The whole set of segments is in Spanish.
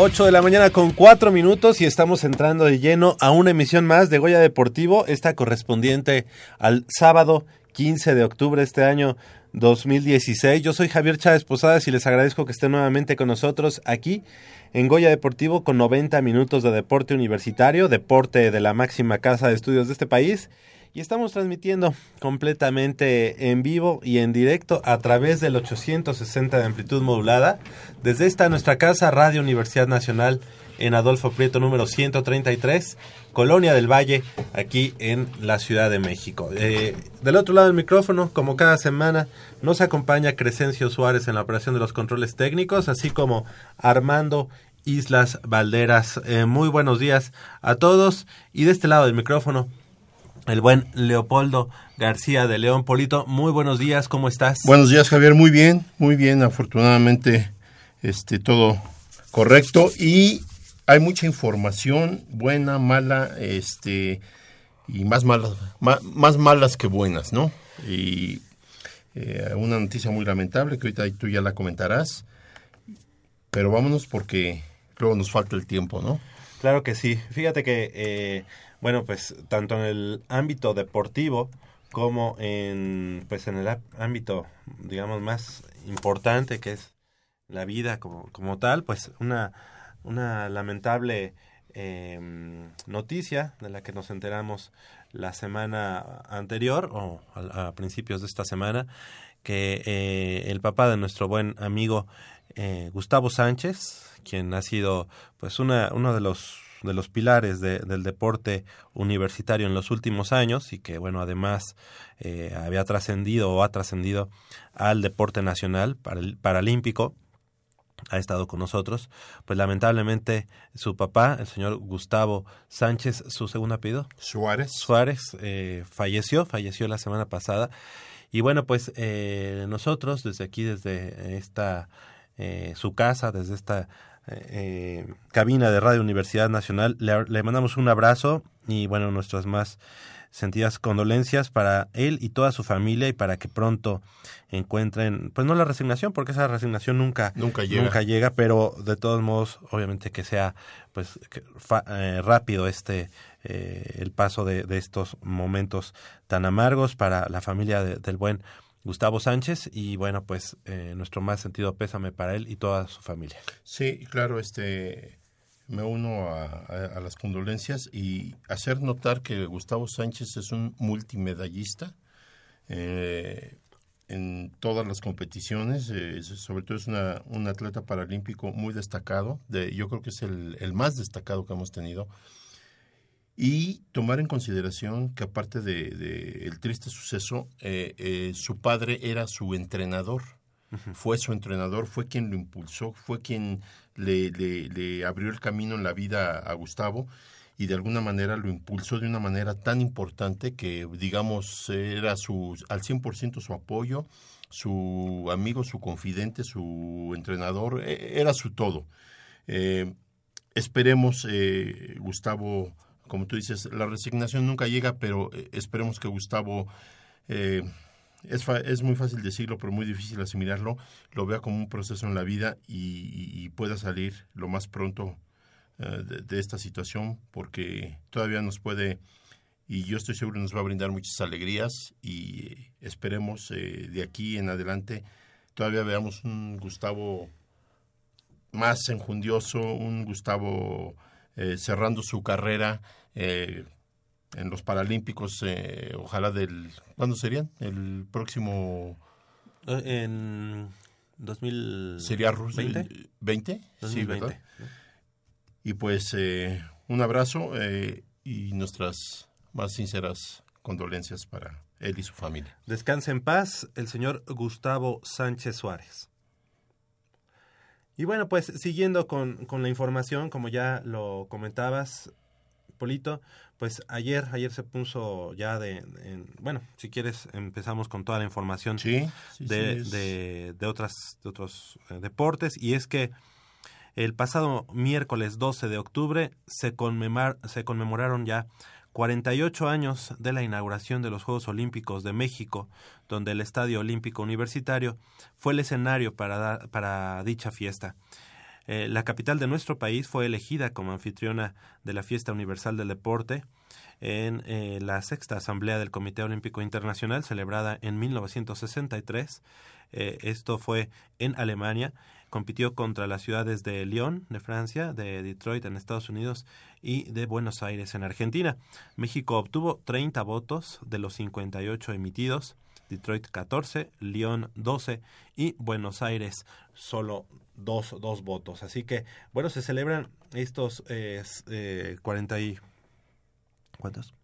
8 de la mañana con 4 minutos y estamos entrando de lleno a una emisión más de Goya Deportivo, esta correspondiente al sábado 15 de octubre de este año 2016. Yo soy Javier Chávez Posadas y les agradezco que estén nuevamente con nosotros aquí en Goya Deportivo con 90 minutos de deporte universitario, deporte de la máxima casa de estudios de este país y estamos transmitiendo completamente en vivo y en directo a través del 860 de amplitud modulada desde esta nuestra casa Radio Universidad Nacional en Adolfo Prieto número 133, Colonia del Valle, aquí en la Ciudad de México. Eh, del otro lado del micrófono, como cada semana, nos acompaña Crescencio Suárez en la operación de los controles técnicos, así como Armando Islas Valderas. Eh, muy buenos días a todos y de este lado del micrófono el buen Leopoldo García de León Polito. Muy buenos días, ¿cómo estás? Buenos días, Javier, muy bien, muy bien, afortunadamente este todo correcto y hay mucha información, buena, mala, este y más malas, más, malas que buenas, ¿no? Y eh, una noticia muy lamentable que ahorita tú ya la comentarás, pero vámonos porque luego nos falta el tiempo, ¿no? Claro que sí. Fíjate que eh, bueno, pues tanto en el ámbito deportivo como en pues en el ámbito digamos más importante que es la vida como, como tal, pues una, una lamentable em, noticia de la que nos enteramos la semana anterior o a, principios de esta semana que eh, el papá de nuestro buen amigo eh, Gustavo Sánchez, quien ha sido pues una, uno de los de los pilares del deporte universitario en los últimos años y que, bueno, además eh, había trascendido o ha trascendido al deporte nacional paralímpico ha estado con nosotros, pues lamentablemente su papá, el señor Gustavo Sánchez, su segundo apellido, Suárez, Suárez, eh, falleció, falleció la semana pasada. Y bueno, pues eh, nosotros desde aquí, desde esta, su casa, desde esta eh, cabina de Radio Universidad Nacional. Le, mandamos un abrazo y bueno, nuestras más sentidas condolencias para él y toda su familia y para que pronto encuentren, pues no la resignación, porque esa resignación nunca, nunca, llega. llega pero de todos modos, obviamente que sea pues eh, rápido este eh, el paso de, de, estos momentos tan amargos para la familia del buen Gustavo Sánchez y bueno, pues eh, nuestro más sentido pésame para él y toda su familia. Sí, claro, este me uno a, las condolencias y hacer notar que Gustavo Sánchez es un multimedallista eh, en todas las competiciones, eh, sobre todo es una, un atleta paralímpico muy destacado, de, yo creo que es el, el más destacado que hemos tenido y tomar en consideración que aparte de, el triste suceso, eh, eh, su padre era su entrenador, fue su entrenador, fue quien lo impulsó, fue quien le, le, abrió el camino en la vida a Gustavo y de alguna manera lo impulsó de una manera tan importante que, digamos, era su, al 100% su apoyo, su amigo, su confidente, su entrenador, e, era su todo. Eh, esperemos, Gustavo, como tú dices, la resignación nunca llega, pero eh, esperemos que Gustavo, eh, es, es, muy fácil decirlo, pero muy difícil asimilarlo, lo vea como un proceso en la vida y, pueda salir lo más pronto eh, de, esta situación, porque todavía nos puede, y yo estoy seguro nos va a brindar muchas alegrías y esperemos de aquí en adelante todavía veamos un Gustavo más enjundioso, un Gustavo cerrando su carrera eh, en los Paralímpicos, eh, ojalá del... ¿Cuándo serían? El próximo... Eh, en 2020. ¿Sería ¿20? 20? Sí, ¿verdad? Y pues un abrazo y nuestras más sinceras condolencias para él y su familia. Descanse en paz el señor Gustavo Sánchez Suárez. Y bueno, pues siguiendo con, con la información, como ya lo comentabas, Polito, pues ayer, ayer se puso ya de, en- bueno, si quieres empezamos con toda la información Sí, de, sí, de, de otras, de otros eh, deportes. Y es que el pasado miércoles 12 de octubre se, conmemar- se conmemoraron ya 48 años de la inauguración de los Juegos Olímpicos de México, donde el Estadio Olímpico Universitario fue el escenario para, dicha fiesta. Eh, la capital de nuestro país fue elegida como anfitriona de la Fiesta Universal del Deporte en eh, la sexta Asamblea del Comité Olímpico Internacional celebrada en 1963. Eh, esto fue en Alemania. Compitió contra las ciudades de Lyon, de Francia, de Detroit, en Estados Unidos, y de Buenos Aires, en Argentina. México obtuvo 30 votos de los 58 emitidos. Detroit 14, Lyon 12 y Buenos Aires solo dos, dos votos. Así que, bueno, se celebran estos eh, eh, 40 y... ¿Cuántos?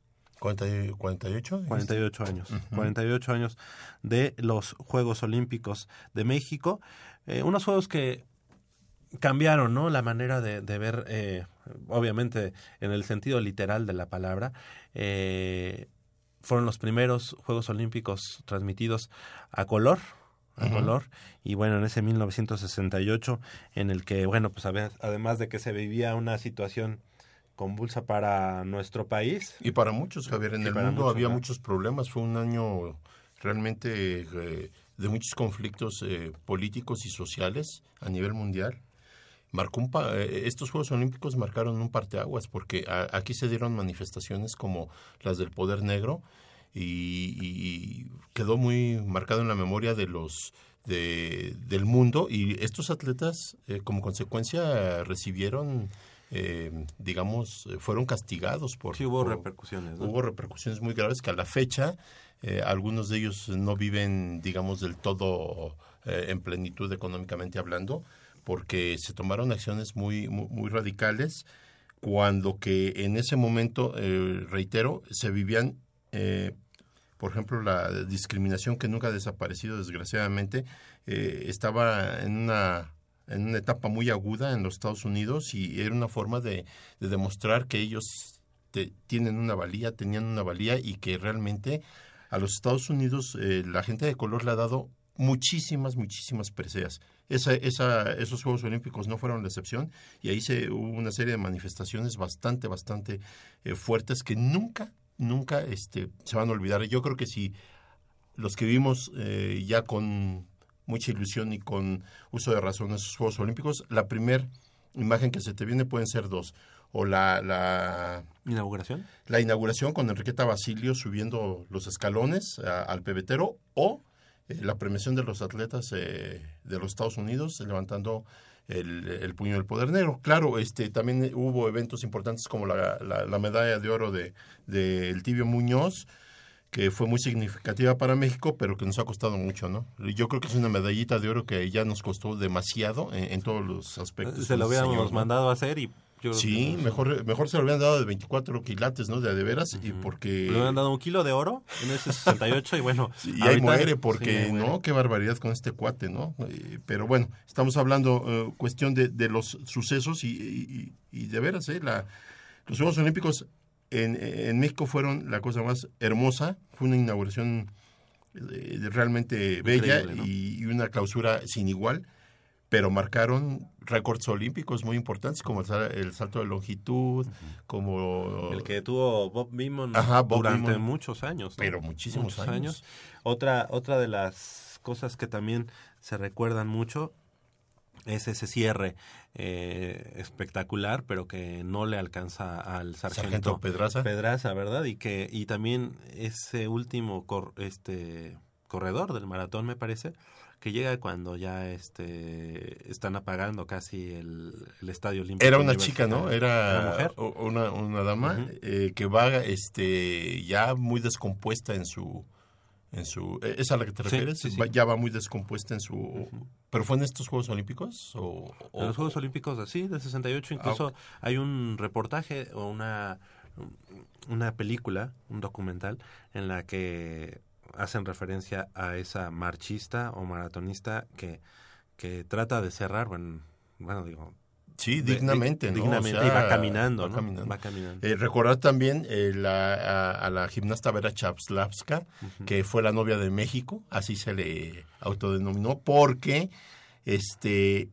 40 y- 48. dijiste? 48 años. 48 años de los Juegos Olímpicos de México. Eh, unos Juegos que cambiaron, ¿no? La manera de, de ver, eh, obviamente, en el sentido literal de la palabra. eh, fueron los primeros Juegos Olímpicos transmitidos a color, a color, y bueno, en ese 1968, en el que, bueno, pues además de que se vivía una situación convulsa para nuestro país, Y para muchos, Javier, en Y el mundo muchos, había ¿no? muchos problemas. Fue un año realmente eh, de muchos conflictos eh, políticos y sociales a nivel mundial. Marcó un pa- eh, estos Juegos Olímpicos marcaron un parteaguas porque aquí se dieron manifestaciones como las del poder negro y, y quedó muy marcado en la memoria de los de, del mundo y estos atletas eh, como consecuencia recibieron eh, digamos eh, fueron castigados por sí hubo por- repercusiones, ¿no? hubo repercusiones muy graves que a la fecha eh, algunos de ellos no viven, digamos, del todo eh, en plenitud económicamente hablando, porque se tomaron acciones muy, muy, muy radicales cuando que en ese momento, reitero, se vivían, por ejemplo, la discriminación que nunca ha desaparecido, desgraciadamente, eh, estaba en una en una etapa muy aguda en los Estados Unidos y era una forma de, de demostrar que ellos te- tienen una valía, tenían una valía y que realmente a los Estados Unidos eh, la gente de color le ha dado muchísimas, muchísimas preseas. Esa, esa, esos Juegos Olímpicos no fueron la excepción y ahí se hubo una serie de manifestaciones bastante, bastante eh, fuertes que nunca, nunca este, se van a olvidar. Yo creo que si los que vimos eh, ya con mucha ilusión y con uso de razón esos Juegos Olímpicos, la primer imagen que se te viene pueden ser dos. O la, la, ¿Inauguración? la inauguración con Enriqueta Basilio subiendo los escalones a- al pebetero o eh, la premiación de los atletas eh, de los Estados Unidos levantando el, el puño del poder negro. Claro, este también hubo eventos importantes como la, la- la medalla de oro de, de El Tibio Muñoz, que fue muy significativa para México, pero que nos ha costado mucho, ¿no? Yo creo que es una medallita de oro que ya nos costó demasiado en, en todos los aspectos. Se lo Señor, ¿no? mandado a hacer y yo Sí, mejor, mejor se lo hubieran dado de 24 quilates, ¿no? De de veras, y porque... Le hubieran dado un kilo de oro en ese 68 y bueno. Sí, y ahí muere, porque, sí, ahí muere. ¿no? Qué barbaridad con este cuate, ¿no? Eh, pero bueno, estamos hablando eh, cuestión de, de los sucesos y, y- y de veras, ¿eh? La, los Juegos Olímpicos en, en México fueron la cosa más hermosa, fue una inauguración eh, realmente bella y, una clausura sin igual, pero marcaron récords olímpicos muy importantes como el, sal- el salto de longitud, como... El que tuvo Bob Beamon Ajá, Bob durante Beamon. muchos años. Pero muchísimos años. Otra, otra de las cosas que también se recuerdan mucho es ese cierre eh, espectacular, pero que no le alcanza al sargento, Sargento Pedraza. Pedraza, ¿verdad? Y que y también ese último cor- este corredor del maratón, me parece, que llega cuando ya este están apagando casi el, el estadio olímpico. Era una chica, ¿no? Era ¿Una mujer? una dama eh, que va este ya muy descompuesta en su en su eh, ¿es a la que te refieres? sí, sí. Va- ya va muy descompuesta en su ¿Pero fue en estos Juegos Olímpicos o, o- En los Juegos Olímpicos así, del 68, incluso hay un reportaje o una, una película, un documental, en la que hacen referencia a esa marchista o maratonista que, que trata de cerrar, bueno, bueno, digo, Sí, dignamente, ¿no? Dignamente, O sea, y va caminando, va ¿no? caminando. Va caminando. Eh, recordar también eh, la- a, a la gimnasta Vera Chapslavska, que fue la novia de México, así se le autodenominó, porque este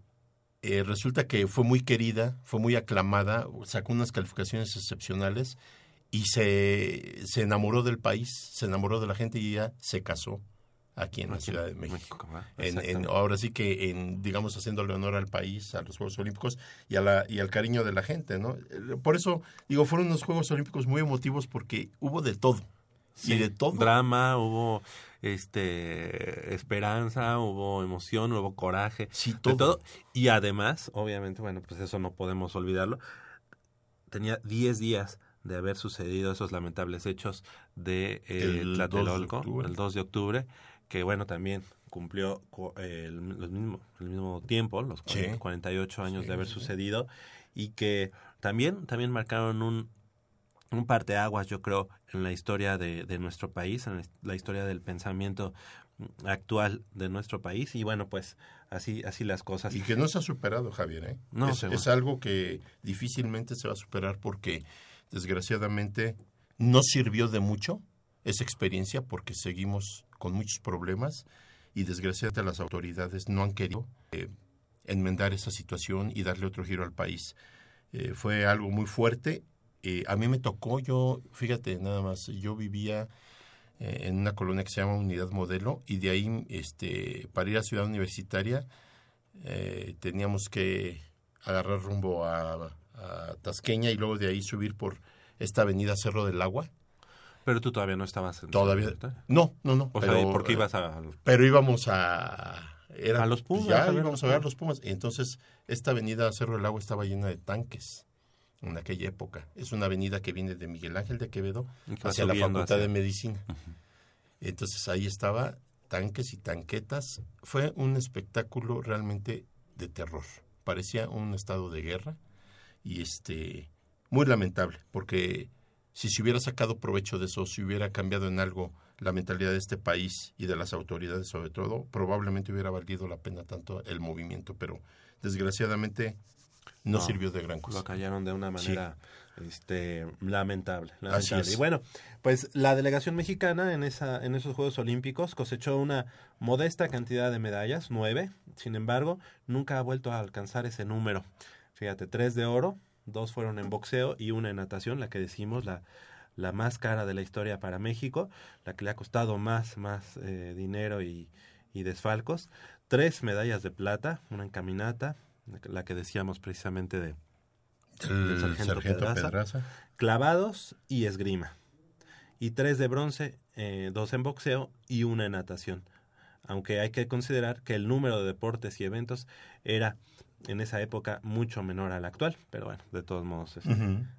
eh, resulta que fue muy querida, fue muy aclamada, sacó unas calificaciones excepcionales y se, se enamoró del país, se enamoró de la gente y ella se casó aquí en la Ciudad de México. ahora sí que en digamos haciéndole honor al país a los Juegos Olímpicos y a la y al cariño de la gente no por eso digo fueron unos Juegos Olímpicos muy emotivos porque hubo de todo. Sí, y de todo. Drama, hubo este esperanza, hubo emoción, hubo coraje, Sí, de todo. Y además, obviamente, bueno, pues eso no podemos olvidarlo. Tenía 10 días de haber sucedido esos lamentables hechos de eh, El 2 de Tlatelolco, el 2 de octubre, que bueno, también cumplió cu- eh, el, los mismo, el mismo tiempo, los Sí. 40, 48 años Sí, de haber sucedido, y que también, también marcaron un, un parteaguas, yo creo, en la historia de, de nuestro país, en la historia del pensamiento actual de nuestro país. Y bueno, pues así, así las cosas. y que no se ha superado Javier ¿eh? No, es algo que difícilmente se va a superar porque desgraciadamente no sirvió de mucho esa experiencia porque seguimos con muchos problemas y desgraciadamente las autoridades no han querido eh, enmendar esa situación y darle otro giro al país. Eh, fue algo muy fuerte. Eh, a mí me tocó, yo, fíjate, nada más, yo vivía en una colonia que se llama Unidad Modelo y de ahí, este, para ir a Ciudad Universitaria, teníamos que agarrar rumbo a, a Tasqueña y luego de ahí subir por esta avenida Cerro del Agua. Pero tú todavía no estabas en Todavía. No, no, no. O pero, sea, ¿por qué ibas a...? Pero íbamos a... Era, A los Pumas, Ya a ver íbamos los a ver los Pumas. Entonces, esta avenida Cerro del Agua estaba llena de tanques en aquella época. Es una avenida que viene de Miguel Ángel de Quevedo hacia la Facultad hacia- de Medicina. Entonces ahí estaba tanques y tanquetas. Fue un espectáculo realmente de terror. Parecía un estado de guerra y este muy lamentable porque si se hubiera sacado provecho de eso, si hubiera cambiado en algo la mentalidad de este país y de las autoridades sobre todo, probablemente hubiera valido la pena tanto el movimiento, pero desgraciadamente no, No, sirvió de gran Lo cosa. callaron de una manera este, lamentable. Así lamentable. es. Y bueno, pues la delegación mexicana en, esa, en esos Juegos Olímpicos cosechó una modesta cantidad de medallas, nueve. Sin embargo, nunca ha vuelto a alcanzar ese número. Fíjate, tres de oro, dos fueron en boxeo y una en natación, la que decimos, la, la más cara de la historia para México, la que le ha costado más, más eh, dinero y, y desfalcos. Tres medallas de plata, una en caminata, la que decíamos precisamente de El sargento sargento Pedraza. Pedraza. clavados y esgrima. Y tres de bronce, eh, dos en boxeo y una en natación. Aunque hay que considerar que el número de deportes y eventos era en esa época mucho menor al actual, pero bueno, de todos modos este,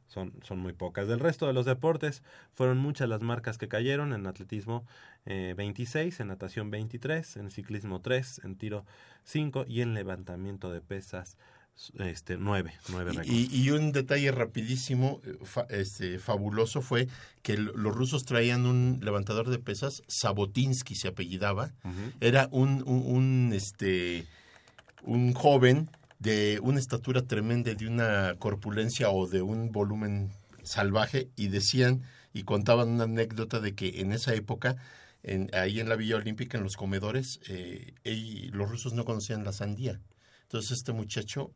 son, son muy pocas. Del resto de los deportes, fueron muchas las marcas que cayeron, en atletismo eh, 26, en natación 23, en ciclismo 3, en tiro 5 y en levantamiento de pesas este 9, 9 récords. Y, y un detalle rapidísimo, eh, fa- este, fabuloso, fue que los rusos traían un levantador de pesas, Sabotinsky se apellidaba, era un, un, un, este, un joven de una estatura tremenda, de una corpulencia o de un volumen salvaje, y decían y contaban una anécdota de que en esa época, en, ahí en la Villa Olímpica, en los comedores, eh, los rusos no conocían la sandía. Entonces este muchacho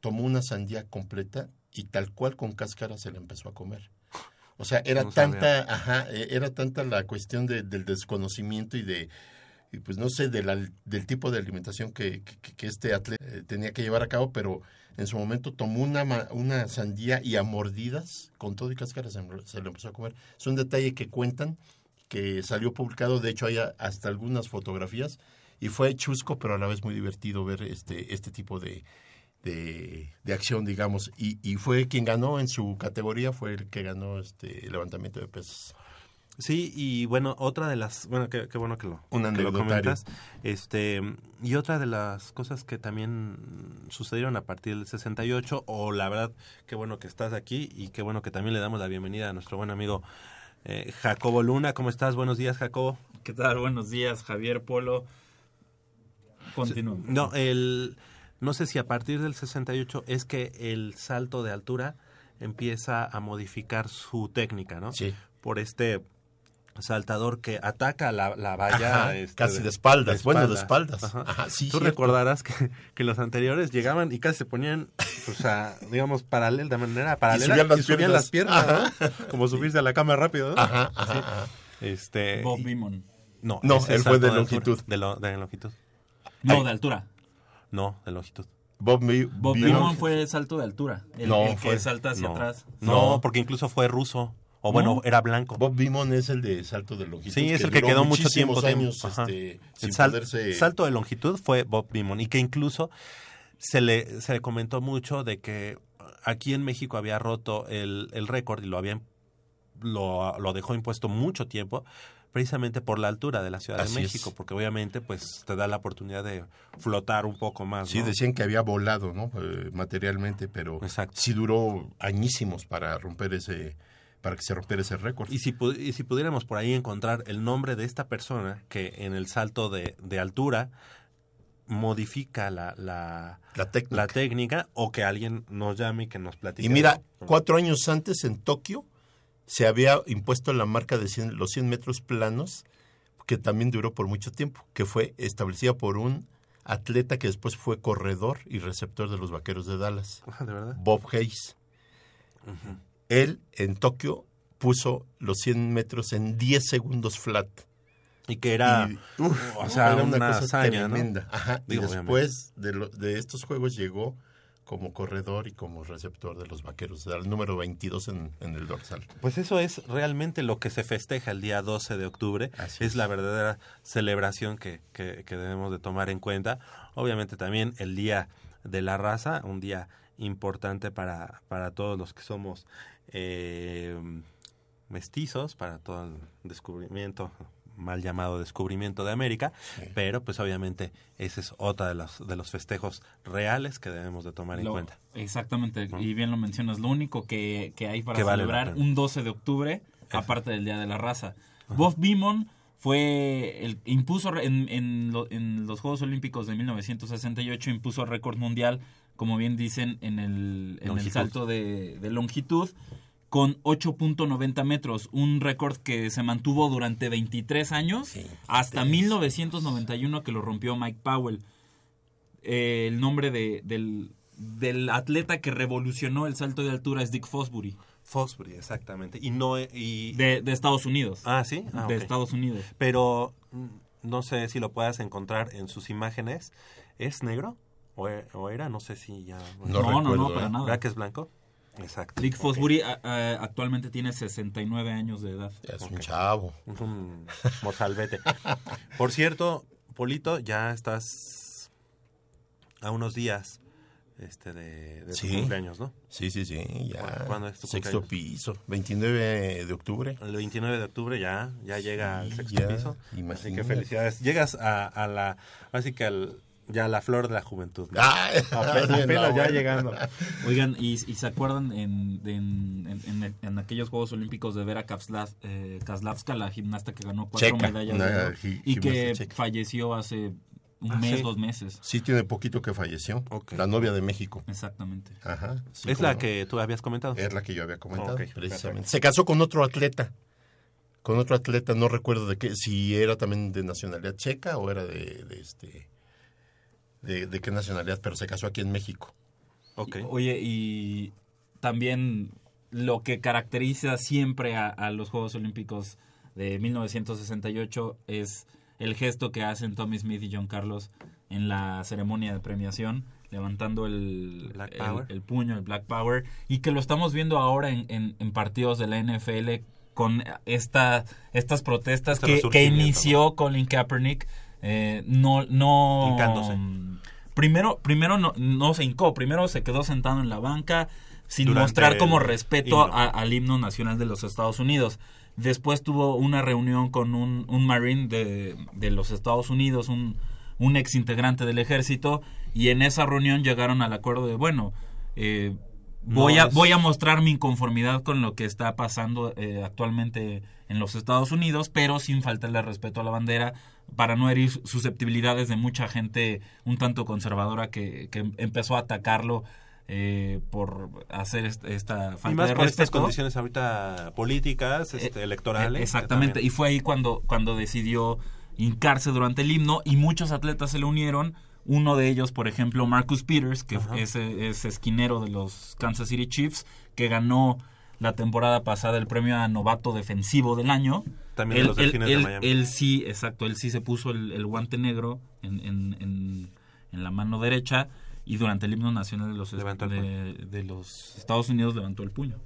tomó una sandía completa y tal cual con cáscara se la empezó a comer. O sea, era No tanta, ajá, eh, era tanta la cuestión de- del desconocimiento y de, pues no sé, del tipo de alimentación que, que- que este atleta eh, tenía que llevar a cabo, pero en su momento tomó una, una sandía y a mordidas, con todo y cáscara, se, se lo empezó a comer. Es un detalle que cuentan, que salió publicado, de hecho hay hasta algunas fotografías, y fue chusco, pero a la vez muy divertido ver este, este tipo de, de, de acción, digamos, y, y fue quien ganó en su categoría, fue el que ganó este levantamiento de pesas. Sí, y bueno, otra de las, bueno, qué, qué bueno que lo, Un que lo comentas. Este, y otra de las cosas que también sucedieron a partir del 68, o la verdad, qué bueno que estás aquí y qué bueno que también le damos la bienvenida a nuestro buen amigo eh, Jacobo Luna. ¿Cómo estás? Buenos días, Jacobo. ¿Qué tal? Buenos días, Javier Polo. Continúo. No, el, No sé si a partir del 68 es que el salto de altura empieza a modificar su técnica, ¿no? Sí. Por este saltador que ataca la, la valla Ajá, este, casi de espaldas, bueno, de espaldas. Ajá. Ajá, sí, Tú cierto. recordarás que, que los anteriores llegaban y casi se ponían, o sea, digamos, paral de manera paralela subían las subían piernas. las piernas, ¿no? como subirse a la cama rápido, ¿no? Ajá, ajá, ajá. Este, Bob y- Beamon. no, No, él fue de longitud. De, lo- de longitud. No, Ay. de altura. No, de longitud. Bob, Mi- Bob Beamon. Fue salto de altura. El, No, el que fue- salta hacia no. atrás. No. porque incluso fue ruso. O bueno, ¿No? era blanco. Bob Beamon es el de salto de longitud. Sí, es el que quedó mucho tiempo. años este, sin el sal- poderse... salto de longitud fue Bob Beamon y que incluso se le, se le comentó mucho de que aquí en México había roto el, el récord y lo habían lo, lo dejó impuesto mucho tiempo precisamente por la altura de la Ciudad Así de es. México, porque obviamente pues te da la oportunidad de flotar un poco más. Sí, ¿no? decían que había volado, ¿no? Eh, materialmente, pero Exacto. sí duró añísimos para romper ese, para que se rompiera ese récord. Y si, y si pudiéramos por ahí encontrar el nombre de esta persona que en el salto de, de altura modifica la, la, La técnica. la técnica o que alguien nos llame y que nos platique. Y mira, cuatro años antes en Tokio se había impuesto la marca de 100 los 100 metros planos, que también duró por mucho tiempo, que fue establecida por un atleta que después fue corredor y receptor de los Vaqueros de Dallas, Ah, ¿De verdad? Bob Hayes. Ujú. Él en Tokio puso los 100 metros en 10 segundos flat. Y que era, Y, uf, o sea, era una, cosa hazaña, ¿no? tremenda. Ajá. Y después de, lo- de estos juegos llegó como corredor y como receptor de los vaqueros, al número 22 en, en el dorsal. Pues eso es realmente lo que se festeja el día 12 de octubre. Así es es. la verdadera celebración que, que- que debemos de tomar en cuenta. Obviamente también el día de la raza, un día importante para, para todos los que somos eh, mestizos, para todo el descubrimiento mal llamado descubrimiento de América, Sí. pero pues obviamente ese es otra de los, de los festejos reales que debemos de tomar en cuenta. Exactamente, y bien lo mencionas, lo único que, que hay para Que celebrar un 12 de octubre, aparte del Día de la Raza. Bob Beamon fue el impuso en, en, lo- en los Juegos Olímpicos de 1968 impuso récord mundial, como bien dicen, en el, en el Longitud. salto de, de longitud con 8.90 metros, un récord que se mantuvo durante 23 años Sí, hasta 23. 1991 que lo rompió Mike Powell. Eh, el nombre de, del, del atleta que revolucionó el salto de altura es Dick Fosbury, Fosbury, exactamente. Y no y de, de Estados Unidos. Ah, sí. Ah, de. Estados Unidos. Pero mm, no sé si lo puedas encontrar en sus imágenes. ¿Es negro? ¿O, o era? No sé si ya. No No, no, no, para ¿eh? nada. ¿Verdad que es blanco? Exacto. Dick. Fosbury a- a- actualmente tiene 69 años de edad. Es un chavo. Es un mozalbete. Por cierto, Polito, ya estás a unos días este de, de tu cumpleaños, ¿no? Sí, sí, sí, ya. ¿Cuándo- cuándo es tu Sexto cumpleaños? piso, 29 de octubre. El 29 de octubre ya, ya llega al Sí, sexto ya, piso. Así que imagínate. felicidades. Llegas a, a la, así que al, ya la flor de la juventud. ¿no? Ay, Apenas, ya bueno. llegando. Oigan, ¿y, y se acuerdan en, en, en- en- en aquellos Juegos Olímpicos de Vera Kavsla- eh, Kaslavska, la gimnasta que ganó cuatro Checa, medallas de oro y que checa. falleció hace un Ah, mes, sí. dos meses? Sí, tiene poquito que falleció. La novia de México. Exactamente. Ajá. sí, es la no. que tú habías comentado. Es la que yo había comentado, precisamente. perfecto. Se casó con otro atleta. Con otro atleta, no recuerdo de qué, si era también de nacionalidad checa o era de, de este de, de qué nacionalidad, pero se casó aquí en México. Ok. Y- Oye, y también lo que caracteriza siempre a, a los Juegos Olímpicos de 1968 es el gesto que hacen Tommy Smith y John Carlos en la ceremonia de premiación, levantando el, Black el- Power. el puño, el Black Power, y que lo estamos viendo ahora en, en- en partidos de la NFL con esta, estas protestas Este que, que inició Colin Kaepernick. eh, no, no. Primero, primero no, no se hincó, primero se quedó sentado en la banca sin Durante mostrar como respeto himno. a- al himno nacional de los Estados Unidos. Después tuvo una reunión con un, un marine de, de los Estados Unidos, un, un ex integrante del ejército, y en esa reunión llegaron al acuerdo de, bueno, eh, voy, No a, es- voy a mostrar mi inconformidad con lo que está pasando eh, actualmente en los Estados Unidos, pero sin faltarle respeto a la bandera, para no herir susceptibilidades de mucha gente un tanto conservadora que, que empezó a atacarlo eh, por hacer esta falta y más de por estas condiciones ahorita políticas, este, Eh, electorales. eh, que Exactamente, y fue ahí cuando, cuando decidió hincarse durante el himno y muchos atletas se le unieron. Uno de ellos, por ejemplo, Marcus Peters, que Ajá. es, es esquinero de los Kansas City Chiefs, que ganó la temporada pasada el premio a novato defensivo del año. También de él, los él- Delfines de él- Miami. él sí, exacto, él sí se puso el, el guante negro en, en- en- en la mano derecha y durante el himno nacional de los, de, de los Estados Unidos levantó el puño.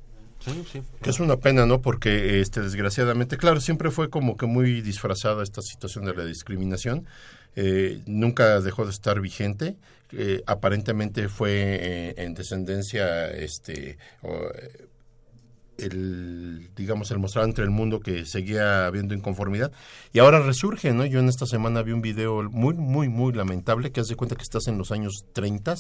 Sí, sí. Que es una pena, ¿no? Porque, este, desgraciadamente, claro, siempre fue como que muy disfrazada esta situación de la discriminación. Eh, nunca dejó de estar vigente. Eh, aparentemente fue eh, en descendencia, este, o, eh, el, digamos, el mostrar entre el mundo que seguía habiendo inconformidad. Y ahora resurge, ¿no? Yo en esta semana vi un video muy, muy, muy lamentable que hace cuenta que estás en los años 30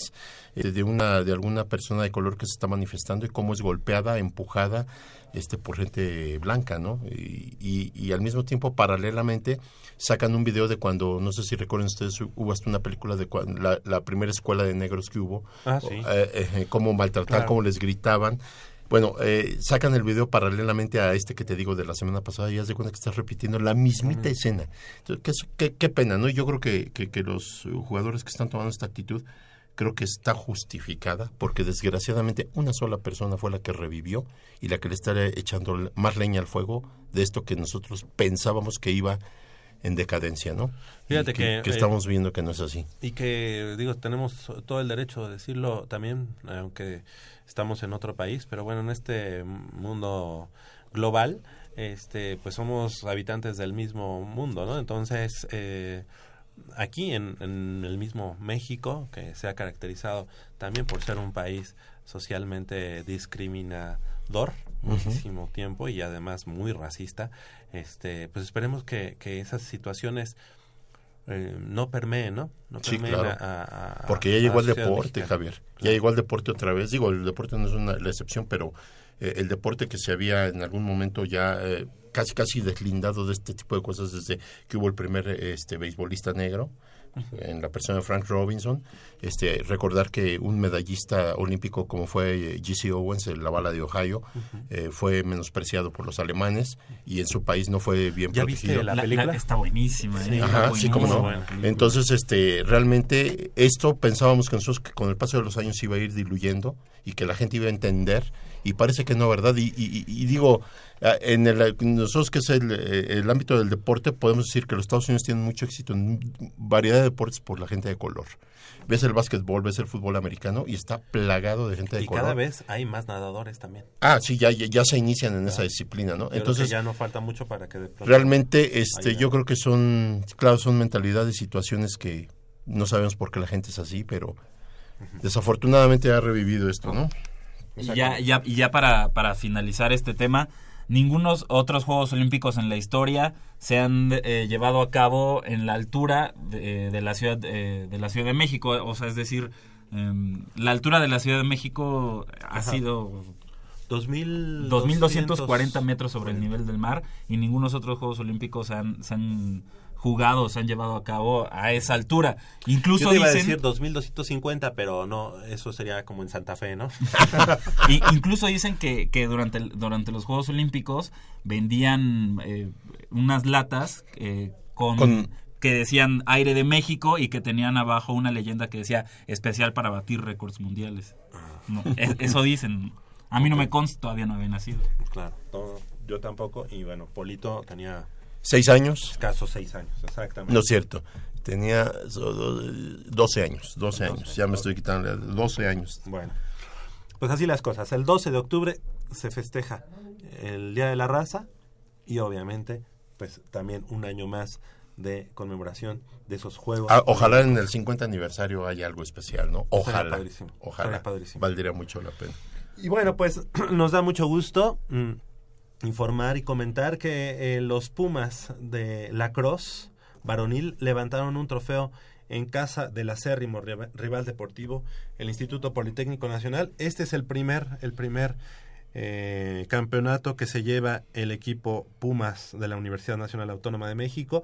eh, de una, de alguna persona de color que se está manifestando y cómo es golpeada, empujada, este, por gente blanca, ¿no? Y, y, y al mismo tiempo, paralelamente, sacan un video de cuando, no sé si recuerdan ustedes, hubo hasta una película de cuando, la, la primera escuela de negros que hubo, Ah, sí. eh, eh, cómo maltrataban, Claro. cómo les gritaban. Bueno, eh, sacan el video paralelamente a este que te digo de la semana pasada y haz de cuenta que estás repitiendo la mismita escena. Entonces, qué, qué, qué pena, ¿no? Yo creo que, que, que los jugadores que están tomando esta actitud creo que está justificada porque desgraciadamente una sola persona fue la que revivió y la que le está echando más leña al fuego de esto que nosotros pensábamos que iba en decadencia, ¿no? Fíjate que, que eh, estamos viendo que no es así. Y que, digo, tenemos todo el derecho de decirlo también, aunque estamos en otro país, pero bueno, en este mundo global, este, pues somos habitantes del mismo mundo, ¿no? Entonces, eh, aquí en, en el mismo México, que se ha caracterizado también por ser un país socialmente discriminador muchísimo tiempo y además muy racista, este, pues esperemos que, que esas situaciones eh, no permeen, ¿no? No Sí, claro. a- a- a- Porque ya llegó el deporte, mexicana. Javier. Ya llegó el deporte otra vez. Digo, el deporte no es una, la excepción, pero eh, el deporte que se había en algún momento ya eh, casi casi deslindado de este tipo de cosas desde que hubo el primer este beisbolista negro en la persona de Frank Robinson. Este, recordar que un medallista olímpico como fue eh, G.C. Owens, en la bala de Ohio, eh, fue menospreciado por los alemanes y en su país no fue bien ¿Ya protegido. viste la película? está buenísima. Sí. ¿eh? Ajá, Muy, sí, muy cómo no. Entonces, este, realmente esto pensábamos que nosotros que con el paso de los años iba a ir diluyendo y que la gente iba a entender y parece que no, ¿verdad? Y, y- y digo, ah, en el, nosotros que es el, eh, el ámbito del deporte, podemos decir que los Estados Unidos tienen mucho éxito en variedad de deportes por la gente de color. Ves el básquetbol, ves el fútbol americano y está plagado de gente de Y color. cada vez hay más nadadores también. Ah, sí, ya, ya, ya se inician en esa disciplina, ¿no? Yo creo que Entonces, ya no falta mucho para que de Realmente, este, Ayuda. yo creo que son, claro, son mentalidades, situaciones que no sabemos por qué la gente es así, pero desafortunadamente ha revivido esto, ¿no? Y ya, ya, y ya para, para finalizar este tema, ningunos otros Juegos Olímpicos en la historia se han eh, llevado a cabo en la altura de, de la ciudad eh, de la Ciudad de México, o sea, es decir, em, la altura de la Ciudad de México ha Ajá. sido 2000, 2.240 metros sobre el nivel del mar y ningunos otros Juegos Olímpicos se han, se han jugado, se han llevado a cabo a esa altura. Incluso Yo te iba a dicen, decir 2250, pero no, eso sería como en Santa Fe, ¿no? Y incluso dicen que, que durante, el- durante los Juegos Olímpicos vendían eh, unas latas eh, con, Con- que decían aire de México y que tenían abajo una leyenda que decía especial para batir récords mundiales. No, e- eso dicen. A mí no me consta, todavía no había nacido. Claro, todo- yo tampoco. Y bueno, Polito tenía Seis años, escasos seis años, exactamente. no es cierto, tenía so- do- 12 años, 12 años, ya me estoy quitando, 12 años. Bueno, pues así las cosas. El 12 de octubre se festeja el Día de la Raza y obviamente, pues también un año más de conmemoración de esos juegos. Ah, ojalá en el 50 aniversario haya algo especial, ¿no? Ojalá, padrísimo, ojalá, padrísimo. valdría mucho la pena. Y bueno, pues nos da mucho gusto mm, informar y comentar que eh, los Pumas de Lacrosse varonil levantaron un trofeo en casa del acérrimo riva- rival deportivo, el Instituto Politécnico Nacional. Este es el primer, el primer eh, campeonato que se lleva el equipo Pumas de la Universidad Nacional Autónoma de México.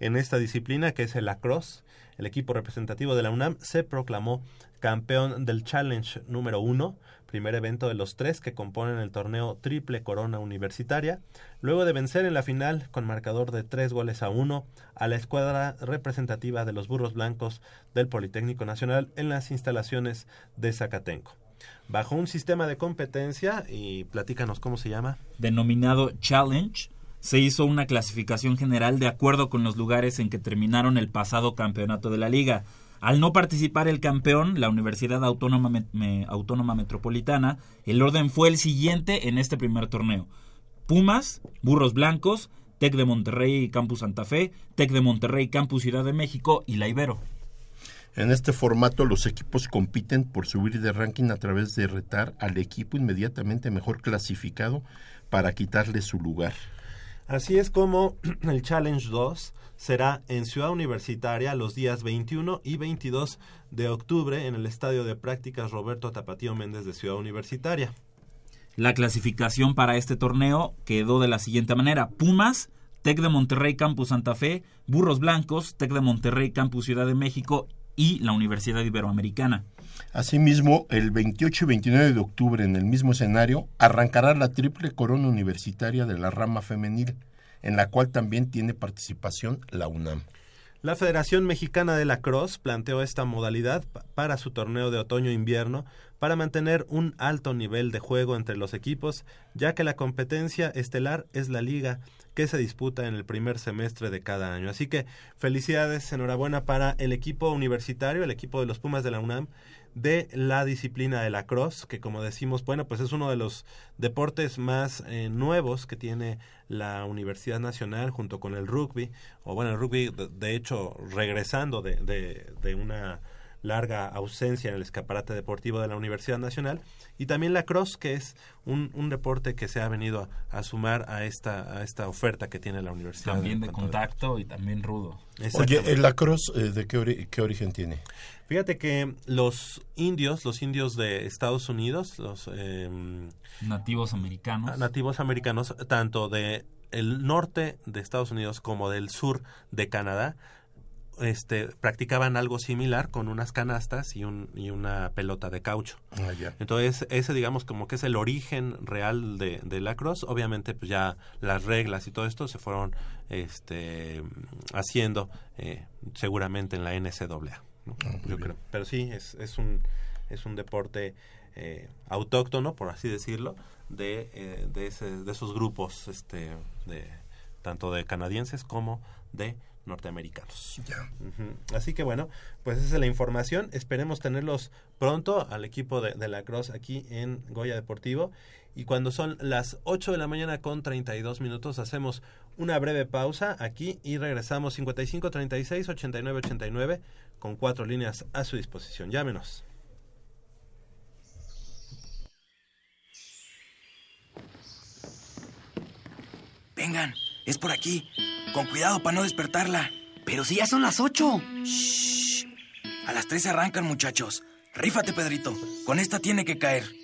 En esta disciplina, que es el lacrosse, el equipo representativo de la UNAM se proclamó campeón del Challenge número uno, primer evento de los tres que componen el torneo Triple Corona Universitaria, luego de vencer en la final con marcador de tres goles a uno a la escuadra representativa de los Burros Blancos del Politécnico Nacional en las instalaciones de Zacatenco. Bajo un sistema de competencia, y platícanos cómo se llama. Denominado Challenge, se hizo una clasificación general de acuerdo con los lugares en que terminaron el pasado campeonato de la liga. Al no participar el campeón, la Universidad Autónoma, Autónoma Metropolitana, el orden fue el siguiente en este primer torneo. Pumas, Burros Blancos, Tec de Monterrey Campus Santa Fe, Tec de Monterrey Campus Ciudad de México y la Ibero. En este formato los equipos compiten por subir de ranking a través de retar al equipo inmediatamente mejor clasificado para quitarle su lugar. Así es como el Challenge 2 será en Ciudad Universitaria los días 21 y 22 de octubre en el Estadio de Prácticas Roberto Tapatío Méndez de Ciudad Universitaria. La clasificación para este torneo quedó de la siguiente manera. Pumas, Tec de Monterrey Campus Santa Fe, Burros Blancos, Tec de Monterrey Campus Ciudad de México y la Universidad Iberoamericana. Asimismo, el 28 y 29 de octubre en el mismo escenario arrancará la triple corona universitaria de la rama femenil, en la cual también tiene participación la UNAM. La Federación Mexicana de la Cross planteó esta modalidad para su torneo de otoño-invierno para mantener un alto nivel de juego entre los equipos, ya que la competencia estelar es la liga que se disputa en el primer semestre de cada año. Así que felicidades, enhorabuena para el equipo universitario, el equipo de los Pumas de la UNAM, de la disciplina de la cross, que como decimos, bueno, pues es uno de los deportes más eh, nuevos que tiene la Universidad Nacional junto con el rugby, o bueno, el rugby de, hecho regresando de, de, de una larga ausencia en el escaparate deportivo de la Universidad Nacional. Y también la cross que es un, un deporte que se ha venido a, sumar a esta a esta oferta que tiene la universidad. También de contacto y también rudo. Oye el lacrosse eh, de qué, qué origen tiene fíjate que los indios los indios de Estados Unidos los em, nativos americanos nativos americanos tanto de el norte de Estados Unidos como del sur de Canadá este, practicaban algo similar con unas canastas y, un, y una pelota de caucho. Ah, Entonces, ese digamos como que es el origen real de, de la cross. Obviamente, pues ya las reglas y todo esto se fueron este, haciendo eh, seguramente en la NCAA. Ah, Yo creo. Pero sí, es, es, un, es un deporte eh, autóctono, por así decirlo, de, eh, de, ese, de esos grupos este, de, tanto de canadienses como de norteamericanos. Así que bueno, pues esa es la información. Esperemos tenerlos pronto al equipo de, la Cross aquí en Goya Deportivo. Y cuando son las 8 de la mañana con 32 minutos, hacemos una breve pausa aquí y regresamos 55 36 89 89 con cuatro líneas a su disposición. Llámenos. Vengan, es por aquí. Con cuidado para no despertarla. Pero si ya son las ocho. Shh. A las tres arrancan, muchachos. Rífate, Pedrito. Con esta tiene que caer.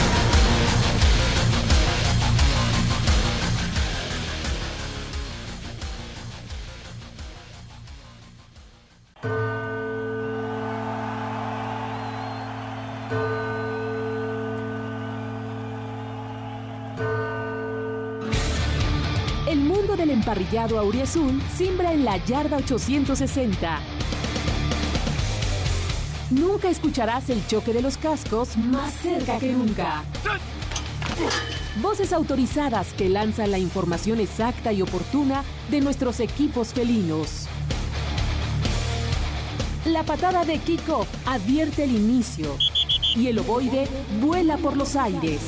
Emparrillado auriazul simbra en la yarda 860. nunca escucharás el choque de los cascos más cerca que nunca. Voces autorizadas que lanzan la información exacta y oportuna de nuestros equipos felinos. La patada de Kiko advierte el inicio y el ovoide vuela por los aires.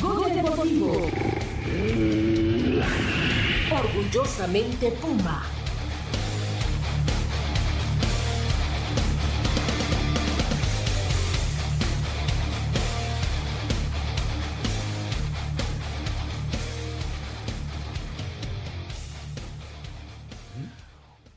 Goya Deportivo. Orgullosamente Puma.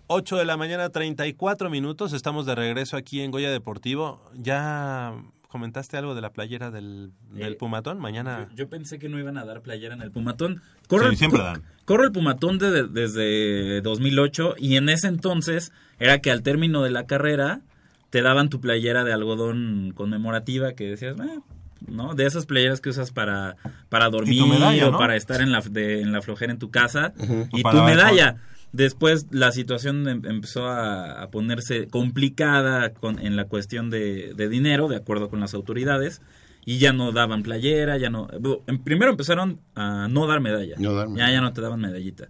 Ocho de la mañana, 34 minutos. Estamos de regreso aquí en Goya Deportivo. Ya comentaste algo de la playera del, del Eh, Pumatón. Mañana. Yo, yo pensé que no iban a dar playera en el Pumatón. Corre, Sí, el, siempre dan. corre el Pumatón de- de- desde 2008 y en ese entonces era que al término de la carrera te daban tu playera de algodón conmemorativa que decías, "Eh", ¿no? De esas playeras que usas para, para dormir medalla, o ¿no? para estar en la, de- en la flojera en tu casa y tu medalla. Después la situación em- empezó a, a ponerse complicada con, en la cuestión de, de dinero, de acuerdo con las autoridades, y ya no daban playera, ya no... em- Primero empezaron a no dar medalla, No dar ya, medalla. ya no te daban medallita.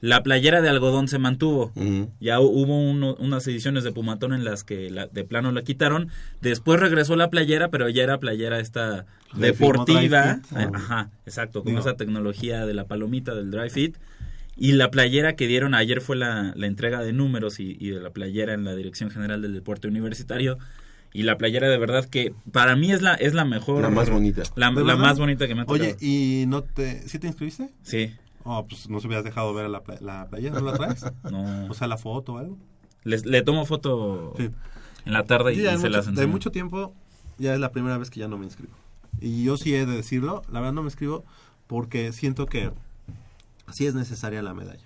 La playera de algodón se mantuvo, ya hu- hubo uno- unas ediciones de Pumatón en las que la- de plano la quitaron, después regresó la playera, pero ya era playera esta deportiva, eh, ajá, exacto, con Digo- esa tecnología de la palomita del dry fit, y la playera que dieron ayer fue la, la entrega de números y, y de la playera en la Dirección General del Deporte Universitario. Y la playera de verdad que para mí es la, es la mejor. La más bonita. La, más bonita que me ha tocado. Oye, ¿y no te, sí te inscribiste? Sí, Oh, pues no se hubieras dejado ver la, la playera, ¿no la traes? no. O sea, la foto o algo. Les- le tomo foto Sí. en la tarde y, Sí, y se mucho, las de mucho tiempo ya es la primera vez que ya no me inscribo. Y yo sí he de decirlo, la verdad no me inscribo porque siento que sí es necesaria la medalla.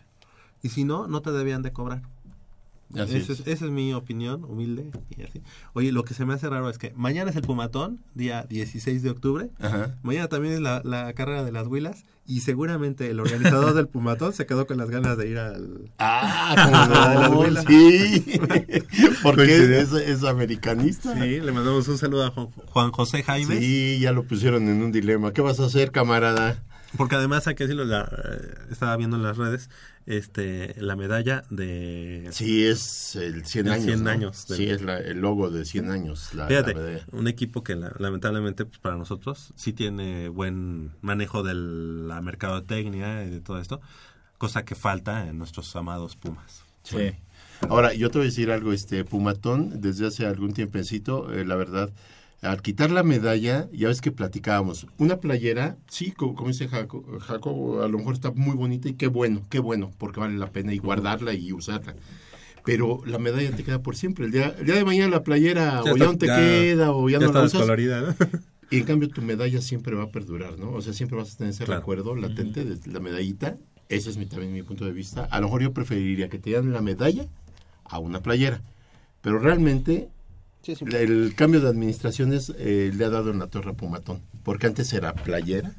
Y si no, no te debían de cobrar. Así es, es. esa es mi opinión, humilde y así. Oye, lo que se me hace raro es que mañana es el Pumatón, día 16 de octubre. Ajá. Mañana también es la, la carrera de las huilas y seguramente el organizador del Pumatón se quedó con las ganas de ir al... Ah, de las como no, huilas. sí. Porque es, es americanista. Sí, le mandamos un saludo a Juan José Jaime. Sí, ya lo pusieron en un dilema. ¿Qué vas a hacer, camarada? Porque además hay que decirlo, la, eh, estaba viendo en las redes este la medalla de... Sí, es el 100 El años. 100 ¿no? años del- Sí, es la- el logo de 100 años. La, Fíjate, la un equipo que la- lamentablemente pues, para nosotros sí tiene buen manejo de la mercadotecnia y de todo esto, cosa que falta en nuestros amados Pumas. Sí. Ahora, yo te voy a decir algo, este Pumatón, desde hace algún tiempecito, eh, la verdad, al quitar la medalla, ya ves que platicábamos, una playera, sí, co- como, dice Jaco, Jaco, a lo mejor está muy bonita y qué bueno, qué bueno, porque vale la pena y guardarla y usarla. Pero la medalla te queda por siempre. El día, el día de mañana la playera o ya no te queda o ya, no la usas. Y en cambio tu medalla siempre va a perdurar, ¿no? O sea, siempre vas a tener ese Claro. recuerdo latente de la medallita. Ese es mi, también mi punto de vista. A lo mejor yo preferiría que te dieran la medalla a una playera. Pero realmente el cambio de administraciones eh, le ha dado en la torre a Pumatón. Porque antes era playera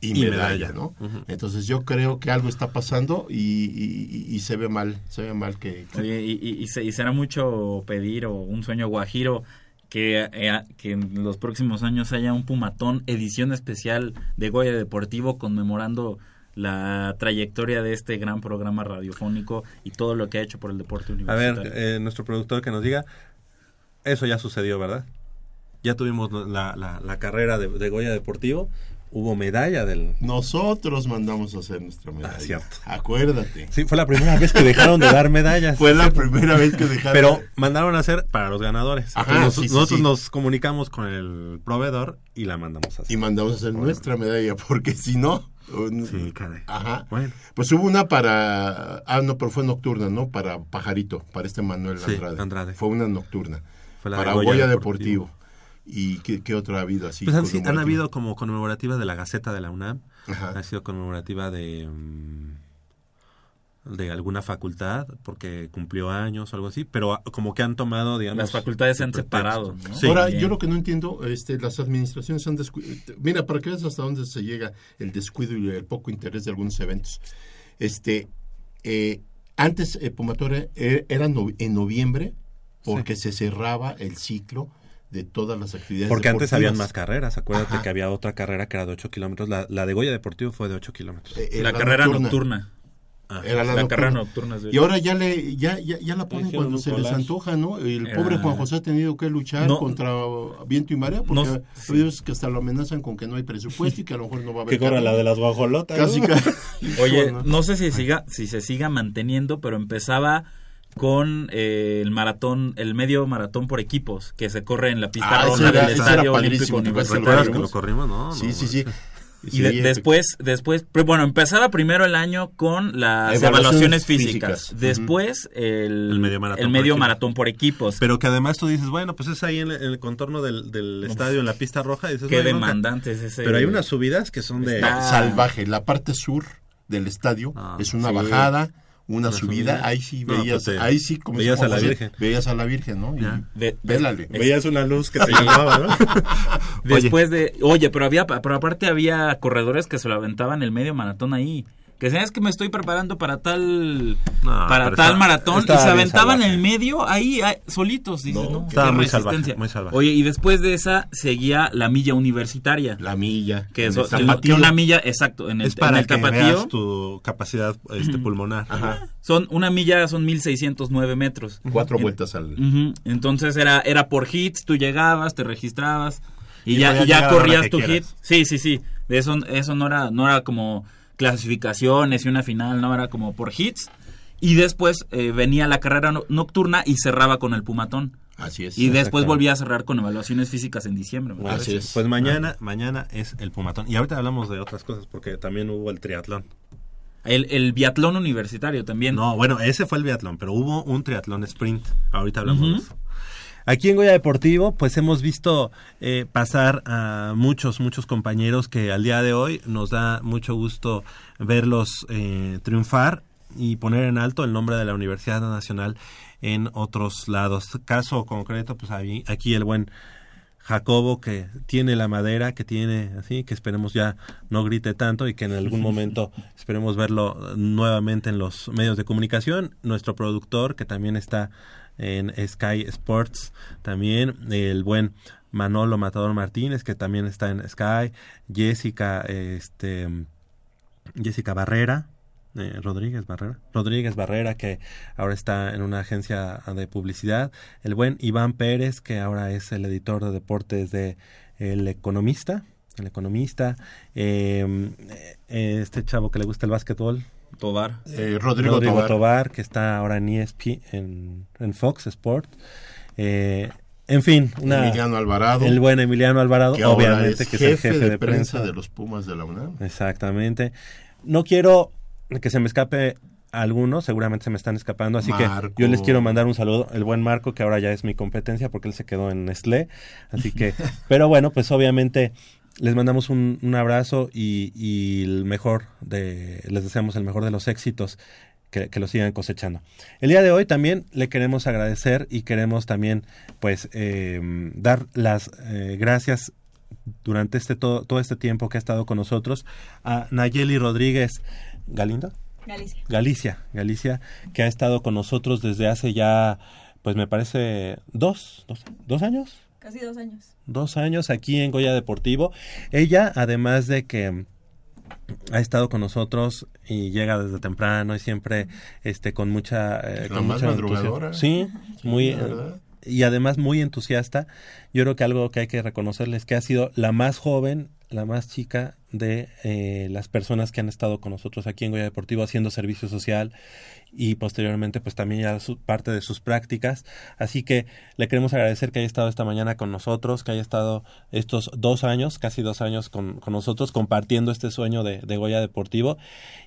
y, Y medalla, medalla. ¿no? Entonces yo creo que algo está pasando y, y- y- y se ve mal. Se ve mal que... que- Oye, y, y- y se- y será mucho pedir o un sueño guajiro que, eh, que en los próximos años haya un Pumatón edición especial de Goya Deportivo conmemorando la trayectoria de este gran programa radiofónico y todo lo que ha hecho por el deporte A universitario. ver, eh, nuestro productor que nos diga, eso ya sucedió, ¿verdad? Ya tuvimos la, la- la carrera de, de Goya Deportivo, hubo medalla del... Nosotros mandamos a hacer nuestra medalla. Ah, cierto. Acuérdate. Sí, fue la primera vez que dejaron de dar medallas. Fue la primera vez que dejaron... Pero mandaron a hacer para los ganadores. Ajá, sí, sí, nosotros sí. nos comunicamos con el proveedor y la mandamos a hacer. y mandamos a hacer nuestra medalla, porque si no... un- Sí, caray. Ajá. Bueno, Pues hubo una para... Ah, no, pero fue nocturna, ¿no? Para Pajarito, para este Manuel Sí, Andrade. Andrade. Fue una nocturna. Fue la de para Goya, Deportivo. ¿Y qué, qué otra ha habido así? Pues han, sí, han habido como conmemorativa de la Gaceta de la UNAM, Ajá. ha sido conmemorativa de mm, de alguna facultad porque cumplió años o algo así, pero como que han tomado, digamos, Las facultades se han separado. pretexto. ¿no? Sí. Ahora, Bien. yo lo que no entiendo, este, las administraciones han descuidado. Mira, para que veas hasta dónde se llega el descuido y el poco interés de algunos eventos. Este, eh, antes, eh, Pumatore eh, era no- en noviembre porque se cerraba el ciclo de todas las actividades Porque antes habían más carreras. Acuérdate Ajá. que había otra carrera que era de 8 kilómetros. La, la de Goya Deportivo fue de 8 kilómetros. Eh, La carrera nocturna. nocturna. Era la, La carrera nocturna. Y ahora ya le ya ya, ya la ponen cuando se les antoja, ¿no? El Era- pobre Juan José ha tenido que luchar No. contra viento y marea porque No, veces que hasta lo amenazan con que no hay presupuesto y que a lo mejor no va a haber Que la de las guajolotas. casi ¿no? casi. Oye, ¿no? no sé si siga, si se siga manteniendo, pero empezaba con eh, el maratón, el medio maratón por equipos, que se corre en la pista Ah, era- del Estadio. No, Sí, no, sí, sí. Y de- después, después, pero bueno, empezaba primero el año con las Evaluaciones evaluaciones físicas. físicas. Después el, El medio maratón el por medio equipos. maratón por equipos. Pero que además tú dices, bueno, pues es ahí en el, en el contorno del, del estadio, en la pista roja. Dices, Qué demandante es ese. Pero hay unas subidas que son de... Está- salvaje. La parte sur del estadio Ah, es una sí. bajada, una, subida. subida. Ahí sí No, veías, pues, te- ahí sí como veías a la Virgen. Veías a la Virgen, ¿no? Y de-. Veías una luz que se llamaba, ¿no? Después de, oye, pero había, pero aparte había corredores que se lo aventaban el medio maratón ahí. Que decían, es que me estoy preparando para tal, No, para tal está- maratón y se aventaban en el medio ahí, ahí, solitos, dices, no, muy salvaje, muy salvaje. Oye, y después de esa seguía la milla universitaria. La milla. que, que una milla, exacto, en el, es para en el que tapatío. veas tu capacidad este, pulmonar. Ajá. Son, una milla son 1609 metros. Cuatro En- vueltas al... Entonces era, era por hits, tú llegabas, te registrabas y, Y ya, ya corrías tu hit. quieras. Sí, sí, sí. De eso, eso no era, no era como clasificaciones y una final, no era como por hits. Y después eh, venía la carrera no- nocturna y cerraba con el Pumatón. Así es. Y después volvía a cerrar con evaluaciones físicas en diciembre. Así es. Pues mañana, mañana es el Pumatón. Y ahorita hablamos de otras cosas porque también hubo el triatlón. El, el biatlón universitario también. No, bueno, ese fue el biatlón, pero hubo un triatlón sprint. Ahorita hablamos de eso. Aquí en Goya Deportivo, pues hemos visto eh, pasar a muchos, muchos compañeros que al día de hoy nos da mucho gusto verlos eh, triunfar y poner en alto el nombre de la Universidad Nacional en otros lados. Caso concreto, pues aquí el buen Jacobo que tiene la madera, que tiene así, que esperemos ya no grite tanto y que en algún momento esperemos verlo nuevamente en los medios de comunicación. Nuestro productor que también está en Sky Sports, también el buen Manolo Matador Martínez que también está en Sky, Jessica, este, Jessica Barrera, eh, Rodríguez Barrera, Rodríguez Barrera que ahora está en una agencia de publicidad, el buen Iván Pérez que ahora es el editor de deportes de El Economista, El Economista, eh, eh, este chavo que le gusta el básquetbol, Tobar. Eh, Rodrigo, Rodrigo Tobar. Tobar, que está ahora en ESP, en, en Fox Sport, eh, en fin, una, Emiliano Alvarado. el buen Emiliano Alvarado, que obviamente es que jefe, es el jefe de, prensa de los Pumas de la UNAM. Exactamente. No quiero que se me escape alguno, seguramente se me están escapando, así Marco. que yo les quiero mandar un saludo, el buen Marco, que ahora ya es mi competencia porque él se quedó en Nestlé, así que, pero bueno, pues obviamente les mandamos un, un abrazo y, y el mejor de, les deseamos el mejor de los éxitos. Que, que lo sigan cosechando. El día de hoy también le queremos agradecer y queremos también pues eh, dar las eh, gracias durante este todo, todo este tiempo que ha estado con nosotros a Nayeli Rodríguez Galindo Galicia. Galicia Galicia que ha estado con nosotros desde hace ya pues me parece dos dos, dos años Casi dos años. dos años aquí en Goya Deportivo ella además de que ha estado con nosotros y llega desde temprano y siempre este con mucha eh, La con más mucho madrugadora. sí, Sí, muy eh, y además muy entusiasta. Yo creo que algo que hay que reconocerle es que ha sido la más joven, la más chica de eh, las personas que han estado con nosotros aquí en Goya Deportivo haciendo servicio social y posteriormente pues también ya parte de sus prácticas. Así que le queremos agradecer que haya estado esta mañana con nosotros, que haya estado estos dos años, casi dos años con, con nosotros compartiendo este sueño de, de Goya Deportivo.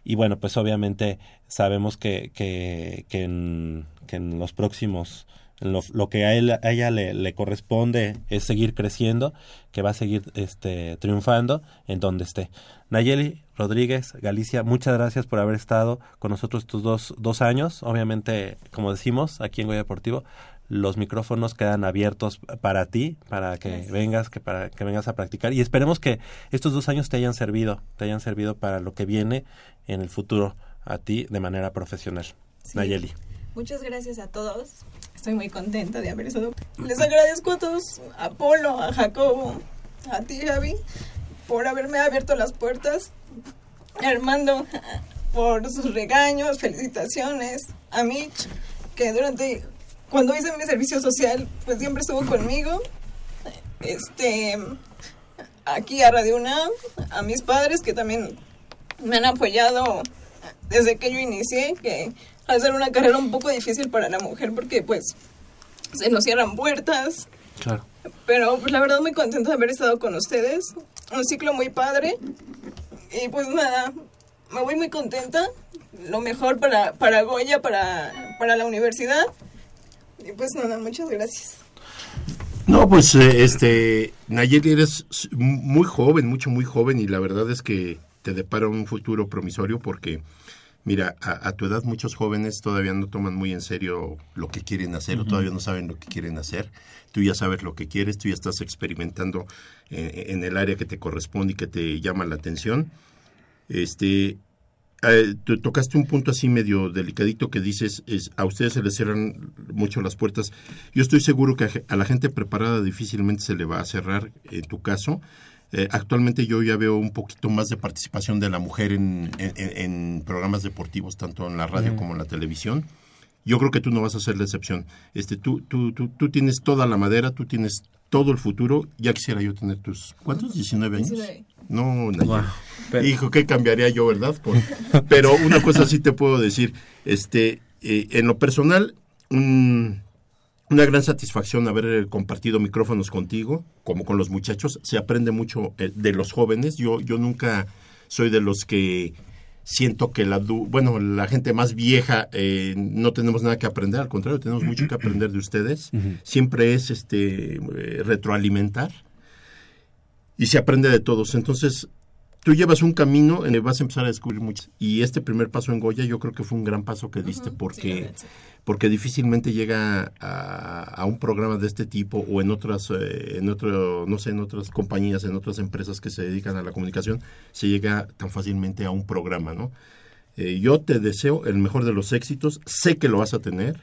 Y bueno, pues obviamente sabemos que, que, que en los próximos lo, lo, que a, él, a ella le, le, corresponde es seguir creciendo, que va a seguir este, triunfando en donde esté. Nayeli Rodríguez, Galicia, muchas gracias por haber estado con nosotros estos dos, dos años. Obviamente, como decimos, aquí en Goya Deportivo, los micrófonos quedan abiertos para ti, para que gracias. vengas, que para que vengas a practicar. Y esperemos que estos dos años te hayan servido, te hayan servido para lo que viene en el futuro a ti de manera profesional. Sí. Nayeli. Muchas gracias a todos. Estoy muy contenta de haber estado. Les agradezco a todos, a Polo, a Jacobo, a ti, Gaby, por haberme abierto las puertas. Armando, por sus regaños, felicitaciones. A Mitch, que durante, cuando hice mi servicio social, pues siempre estuvo conmigo. Este, aquí a Radio UNAM, a mis padres que también me han apoyado desde que yo inicié, que ser una carrera un poco difícil para la mujer porque pues se nos cierran puertas. Claro. Pero pues la verdad muy contenta de haber estado con ustedes. Un ciclo muy padre. Y pues nada, me voy muy contenta. Lo mejor para, para Goya, para, para la universidad. Y pues nada, muchas gracias. No, pues eh, este, Nayeli eres muy joven, mucho, muy joven y la verdad es que te depara un futuro promisorio porque, mira, a, a tu edad muchos jóvenes todavía no toman muy en serio lo que quieren hacer o todavía no saben lo que quieren hacer. Tú ya sabes lo que quieres, tú ya estás experimentando eh, en el área que te corresponde y que te llama la atención. Este, eh, tú tocaste un punto así medio delicadito que dices, es, a ustedes se les cierran mucho las puertas. Yo estoy seguro que a, a la gente preparada difícilmente se le va a cerrar, en tu caso. Eh, actualmente yo ya veo un poquito más de participación de la mujer en, en- en- en programas deportivos, tanto en la radio como en la televisión. Yo creo que tú no vas a ser la excepción. Este, tú, tú, tú, tú tienes toda la madera, tú tienes todo el futuro. Ya quisiera yo tener tus, ¿cuántos? ¿19 años? 19. No, Nayeli. Wow. Pero- Hijo, ¿qué cambiaría yo, verdad? Por- pero una cosa sí te puedo decir. Este, eh, en lo personal, un- una gran satisfacción haber eh, compartido micrófonos contigo, como con los muchachos. Se aprende mucho eh, de los jóvenes. Yo, yo nunca soy de los que siento que la, bueno, la gente más vieja eh, no tenemos nada que aprender, al contrario, tenemos mucho que aprender de ustedes. Siempre es este eh, retroalimentar y se aprende de todos. Entonces, tú llevas un camino en el que vas a empezar a descubrir mucho. Y este primer paso en Goya yo creo que fue un gran paso que diste porque, sí. porque difícilmente llega a, a un programa de este tipo o en otras, eh, en otro, no sé, en otras compañías, en otras empresas que se dedican a la comunicación, se llega tan fácilmente a un programa, ¿no? Eh, yo te deseo el mejor de los éxitos, sé que lo vas a tener.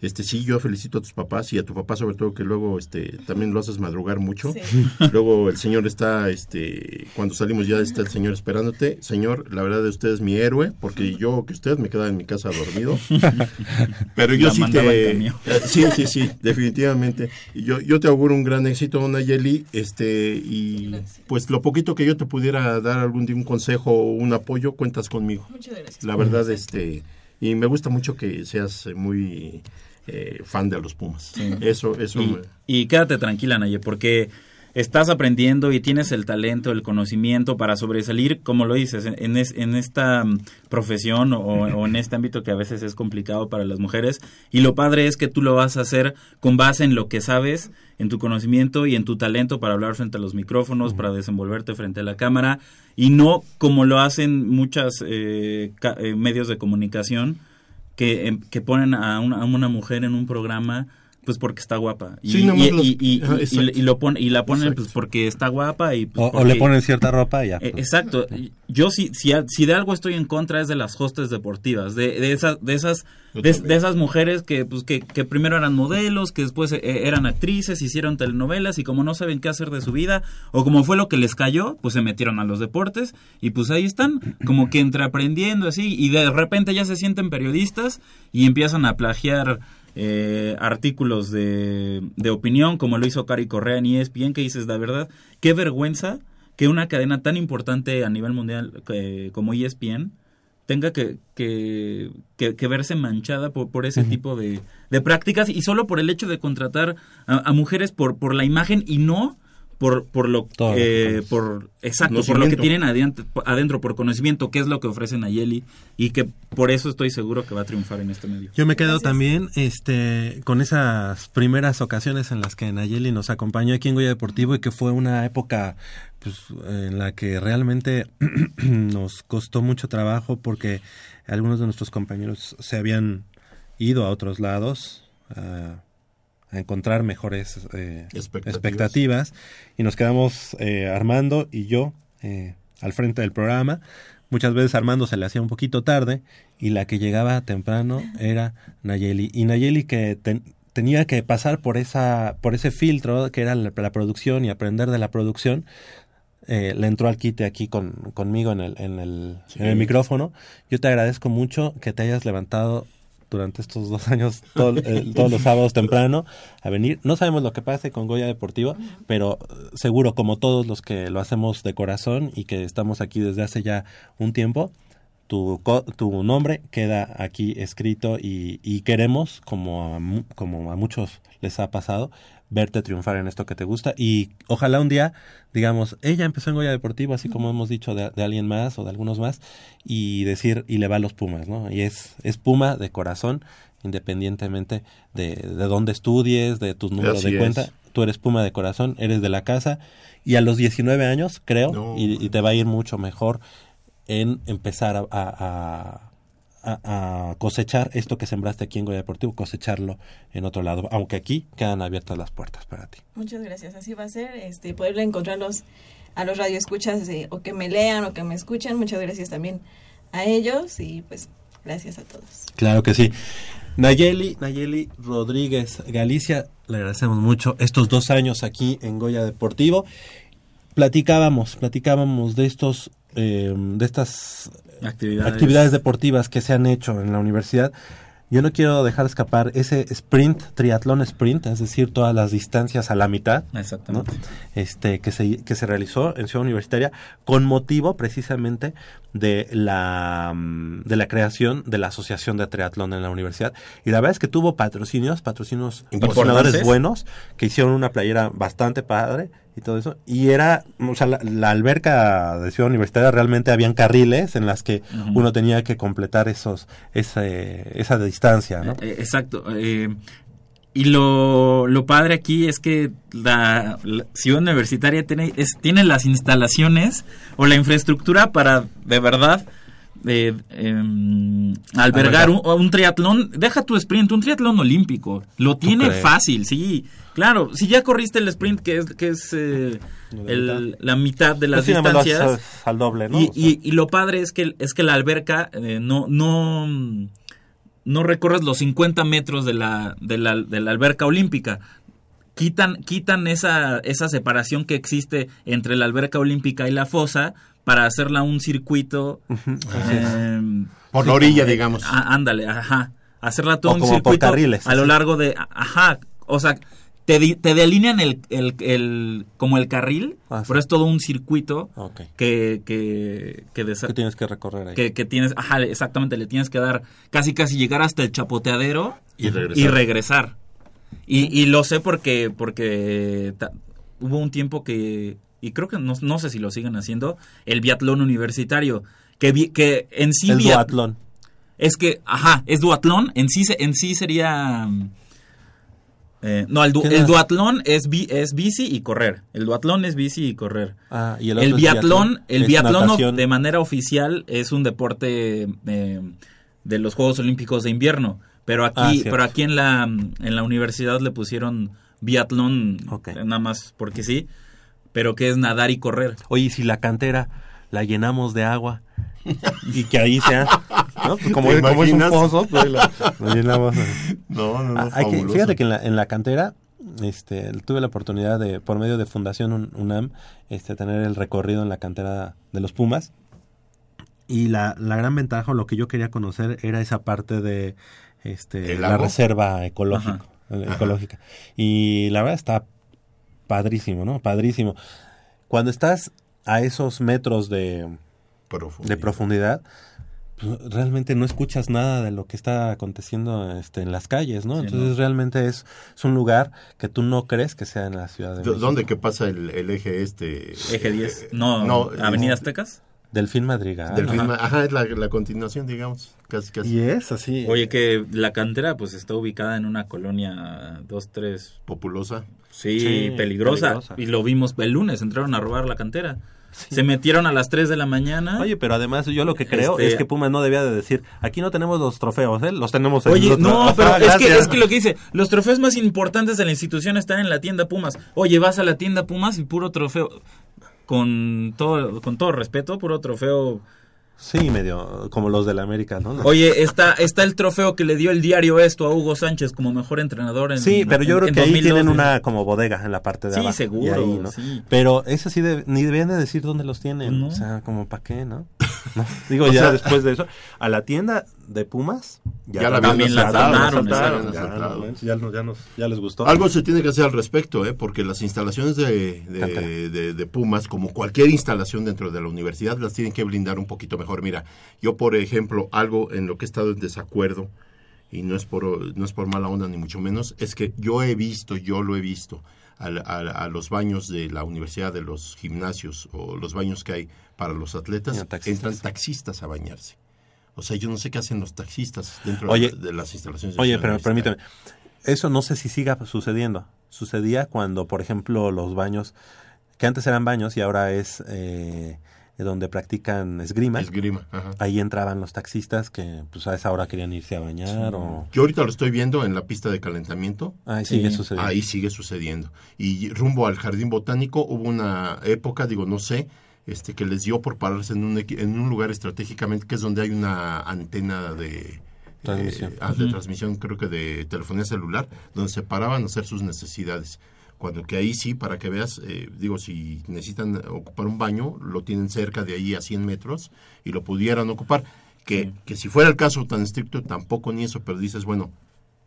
Este sí, yo felicito a tus papás y a tu papá sobre todo que luego este también lo haces madrugar mucho. Sí. Luego el señor está este cuando salimos ya está el señor esperándote. Señor, la verdad de usted es mi héroe porque yo que usted me quedaba en mi casa dormido. Pero yo La sí te Sí, sí, sí, definitivamente. Yo yo te auguro un gran éxito, Nayeli, este y Gracias. pues lo poquito que yo te pudiera dar algún día un consejo o un apoyo, cuentas conmigo. Muchas gracias. La verdad, este, y me gusta mucho que seas eh, muy eh, fan de los Pumas. Eso, eso. Y, me- y quédate tranquila, Naye, porque estás aprendiendo y tienes el talento, el conocimiento para sobresalir, como lo dices, en, es- en esta mm, profesión o, o en este ámbito que a veces es complicado para las mujeres. Y lo padre es que tú lo vas a hacer con base en lo que sabes, en tu conocimiento y en tu talento para hablar frente a los micrófonos, para desenvolverte frente a la cámara, y no como lo hacen muchos medios de comunicación que, em, que ponen a una, a una mujer en un programa pues porque está guapa y, Sí, y, los- y- y- Ajá, y- exacto. y lo pon- y la ponen Exacto. pues porque está guapa y pues, O, le ponen cierta ropa y ya. eh, exacto. Yo si, si, si de algo estoy en contra es de las hostes deportivas, de, de esas, de esas, de, esas mujeres que, pues, que, que primero eran modelos, que después eh, eran actrices, hicieron telenovelas y como no saben qué hacer de su vida o como fue lo que les cayó, pues se metieron a los deportes y pues ahí están, como que entre aprendiendo así y de repente ya se sienten periodistas y empiezan a plagiar eh, artículos de, de opinión, como lo hizo Cari Correa en ESPN, que dices, la verdad, qué vergüenza que una cadena tan importante a nivel mundial eh, como ESPN tenga que, que, que- que verse manchada por, por ese tipo de, de prácticas y solo por el hecho de contratar a, a mujeres por, por la imagen y no por, por lo eh, por exacto por lo que tienen adentro, adentro por conocimiento que es lo que ofrecen a Yeli y que por eso estoy seguro que va a triunfar en este medio. Yo me quedo Gracias. también este, con esas primeras ocasiones en las que Nayeli nos acompañó aquí en Goya Deportivo y que fue una época pues, en la que realmente nos costó mucho trabajo porque algunos de nuestros compañeros se habían ido a otros lados a, a encontrar mejores eh, Expectativas. expectativas y nos quedamos eh, Armando y yo eh, al frente del programa muchas veces Armando se le hacía un poquito tarde y la que llegaba temprano era Nayeli. Y Nayeli que tenía que pasar por esa por ese filtro que era la, producción y aprender de la producción eh, le entró al quite aquí con, conmigo en el, en, el, en el micrófono. Yo te agradezco mucho que te hayas levantado durante estos dos años eh, todos los sábados temprano a venir. No sabemos lo que pase con Goya Deportivo, pero seguro como todos los que lo hacemos de corazón y que estamos aquí desde hace ya un tiempo, tu, tu nombre queda aquí escrito y, y queremos, como como a muchos les ha pasado, verte triunfar en esto que te gusta. Y ojalá un día, digamos, ella empezó en Goya Deportivo, así como hemos dicho de, alguien más o de algunos más, y decir, y le va a los Pumas, ¿no? Y es, es Puma de corazón, independientemente de, de dónde estudies, de tus números de cuenta. Tú eres Puma de corazón, eres de la casa, y a los 19 años, creo, y, te va a ir mucho mejor en empezar a a, cosechar esto que sembraste aquí en Goya Deportivo, cosecharlo en otro lado, aunque aquí quedan abiertas las puertas para ti. Muchas gracias, así va a ser, este, poder encontrarlos a los radioescuchas eh, o que me lean o que me escuchen, muchas gracias también a ellos y pues gracias a todos. Claro que sí. Nayeli, Nayeli Rodríguez Galicia, le agradecemos mucho estos dos años aquí en Goya Deportivo. Platicábamos, platicábamos de estos, eh, de estas actividades. deportivas que se han hecho en la universidad, yo no quiero dejar escapar ese sprint, triatlón sprint, es decir, todas las distancias a la mitad, Exactamente. este, que, se, que se realizó en Ciudad Universitaria con motivo precisamente de la, mm, de la creación de la Asociación de Triatlón en la universidad. Y la verdad es que tuvo patrocinios, patrocinios patrocinadores buenos, que hicieron una playera bastante padre y todo eso. Y era, o sea, la, alberca de Ciudad Universitaria realmente habían carriles en las que uno tenía que completar esos, ese, esa distancia, ¿no? Eh, exacto. Eh, y lo, lo padre aquí es que la, Ciudad Universitaria tiene, es, tiene las instalaciones o la infraestructura para, de verdad, eh, em, albergar un, triatlón, deja tu sprint, un triatlón olímpico, lo tiene fácil, sí, claro, si ya corriste el sprint que es, que es eh, la, mitad. de las pues distancias, al doble, ¿no? Y, lo padre es que, es que la alberca eh, no, no, no recorres los 50 metros de la, de la, de la alberca olímpica, quitan, quitan esa, esa separación que existe entre la alberca olímpica y la fosa para hacerla un circuito. Eh, por la orilla, digamos. ándale, ajá. Hacerla todo un circuito a lo largo de. Ajá. O sea, te, te delinean el, el, el, como el carril, ah, pero es todo un circuito que, que, que, tienes que recorrer ahí. Que, que, tienes, ajá, exactamente, le tienes que dar casi casi llegar hasta el chapoteadero y regresar. Y, regresar. y, y lo sé porque, porque hubo un tiempo que y creo que no, sé si lo siguen haciendo, el biatlón universitario, que, que en sí... El duatlón. Es que, ajá, es duatlón, en sí, en sí sería... Eh, no, el, duatlón es, es bici y correr. El duatlón es bici y correr. Ah, y el, el biatlón, el biatlón de manera oficial es un deporte eh, de los Juegos Olímpicos de invierno. Pero aquí, ah, pero aquí en la, en la universidad le pusieron biatlón nada más porque sí pero que es nadar y correr. Oye, si la cantera la llenamos de agua y que ahí sea, ¿no? Como, como es un pozo, pues la, llenamos. No, no, no. Ah, hay que, fíjate que en la, en la cantera este, tuve la oportunidad de, por medio de Fundación UNAM, este, tener el recorrido en la cantera de los Pumas. Y la, la gran ventaja, o lo que yo quería conocer, era esa parte de este, la reserva ecológica. ecológica. Y la verdad está padrísimo, ¿no? Padrísimo. Cuando estás a esos metros de profundidad, de profundidad pues, realmente no escuchas nada de lo que está aconteciendo este, en las calles, ¿no? Entonces realmente es, es, un lugar que tú no crees que sea en la ciudad de México. ¿Dónde que pasa el, eje este? Eje 10. Eh, no, no, Avenida Aztecas. Delfín Madrigal. Delfín, ajá. es la, la, continuación, digamos. Casi, casi. Y es así. Oye, que la cantera pues está ubicada en una colonia dos, tres... Populosa. Sí, peligrosa. Y lo vimos el lunes, entraron a robar la cantera. Se metieron a las 3 de la mañana. Oye, pero además yo lo que creo este es que Pumas no debía de decir, aquí no tenemos los trofeos, ¿eh? Los tenemos en Oye, no, pero es, que, es que lo que dice, los trofeos más importantes de la institución están en la tienda Pumas. Oye, vas a la tienda Pumas y puro trofeo, con todo, con todo respeto, puro trofeo Sí, medio como los del América, ¿no? Oye, está, está el trofeo que le dio el diario esto a Hugo Sánchez como mejor entrenador en Sí, pero yo en- creo en que ahí 2012. tienen una como bodega en la parte de Sí, abajo. seguro, y ahí, ¿no? sí. Pero eso sí, de- ni deben de decir dónde los tienen. No. O sea, como para qué, ¿no? ¿No? Digo, ya sea- después de eso, a la tienda de Pumas Ya la habían También la la asaltaron, habían ya, ya nos- ya nos- ya les gustó. Algo se tiene que hacer al respecto, ¿eh? porque las instalaciones de, de- de Pumas, como cualquier instalación dentro de la universidad, las tienen que blindar un poquito mejor. Mira, yo por ejemplo, algo en lo que he estado en desacuerdo, y no es por, no es por mala onda ni mucho menos, es que yo he visto, yo lo he visto, al- a, a los baños de la universidad, de los gimnasios o los baños que hay para los atletas, taxistas. entran taxistas a bañarse. O sea, yo no sé qué hacen los taxistas dentro Oye, de, de las instalaciones. de Oye, pero permíteme. Eso no sé si siga sucediendo. Sucedía cuando, por ejemplo, los baños, que antes eran baños y ahora es eh, donde practican esgrima. Esgrima, ajá. Ahí entraban los taxistas que pues a esa hora querían irse a bañar o... Yo ahorita lo estoy viendo en la pista de calentamiento. Ahí sigue Sí. sucediendo. Ahí sigue sucediendo. Y rumbo al jardín botánico hubo una época, digo, no sé, este que les dio por pararse en un, equi- en un lugar estratégicamente que es donde hay una antena de Transmisión. eh, ah, de transmisión, creo que de telefonía celular, donde se paraban a hacer sus necesidades. Cuando que ahí sí, para que veas, eh, digo, si necesitan ocupar un baño, lo tienen cerca de ahí a 100 metros y lo pudieran ocupar. Que, que si fuera el caso tan estricto, tampoco ni eso, pero dices, bueno,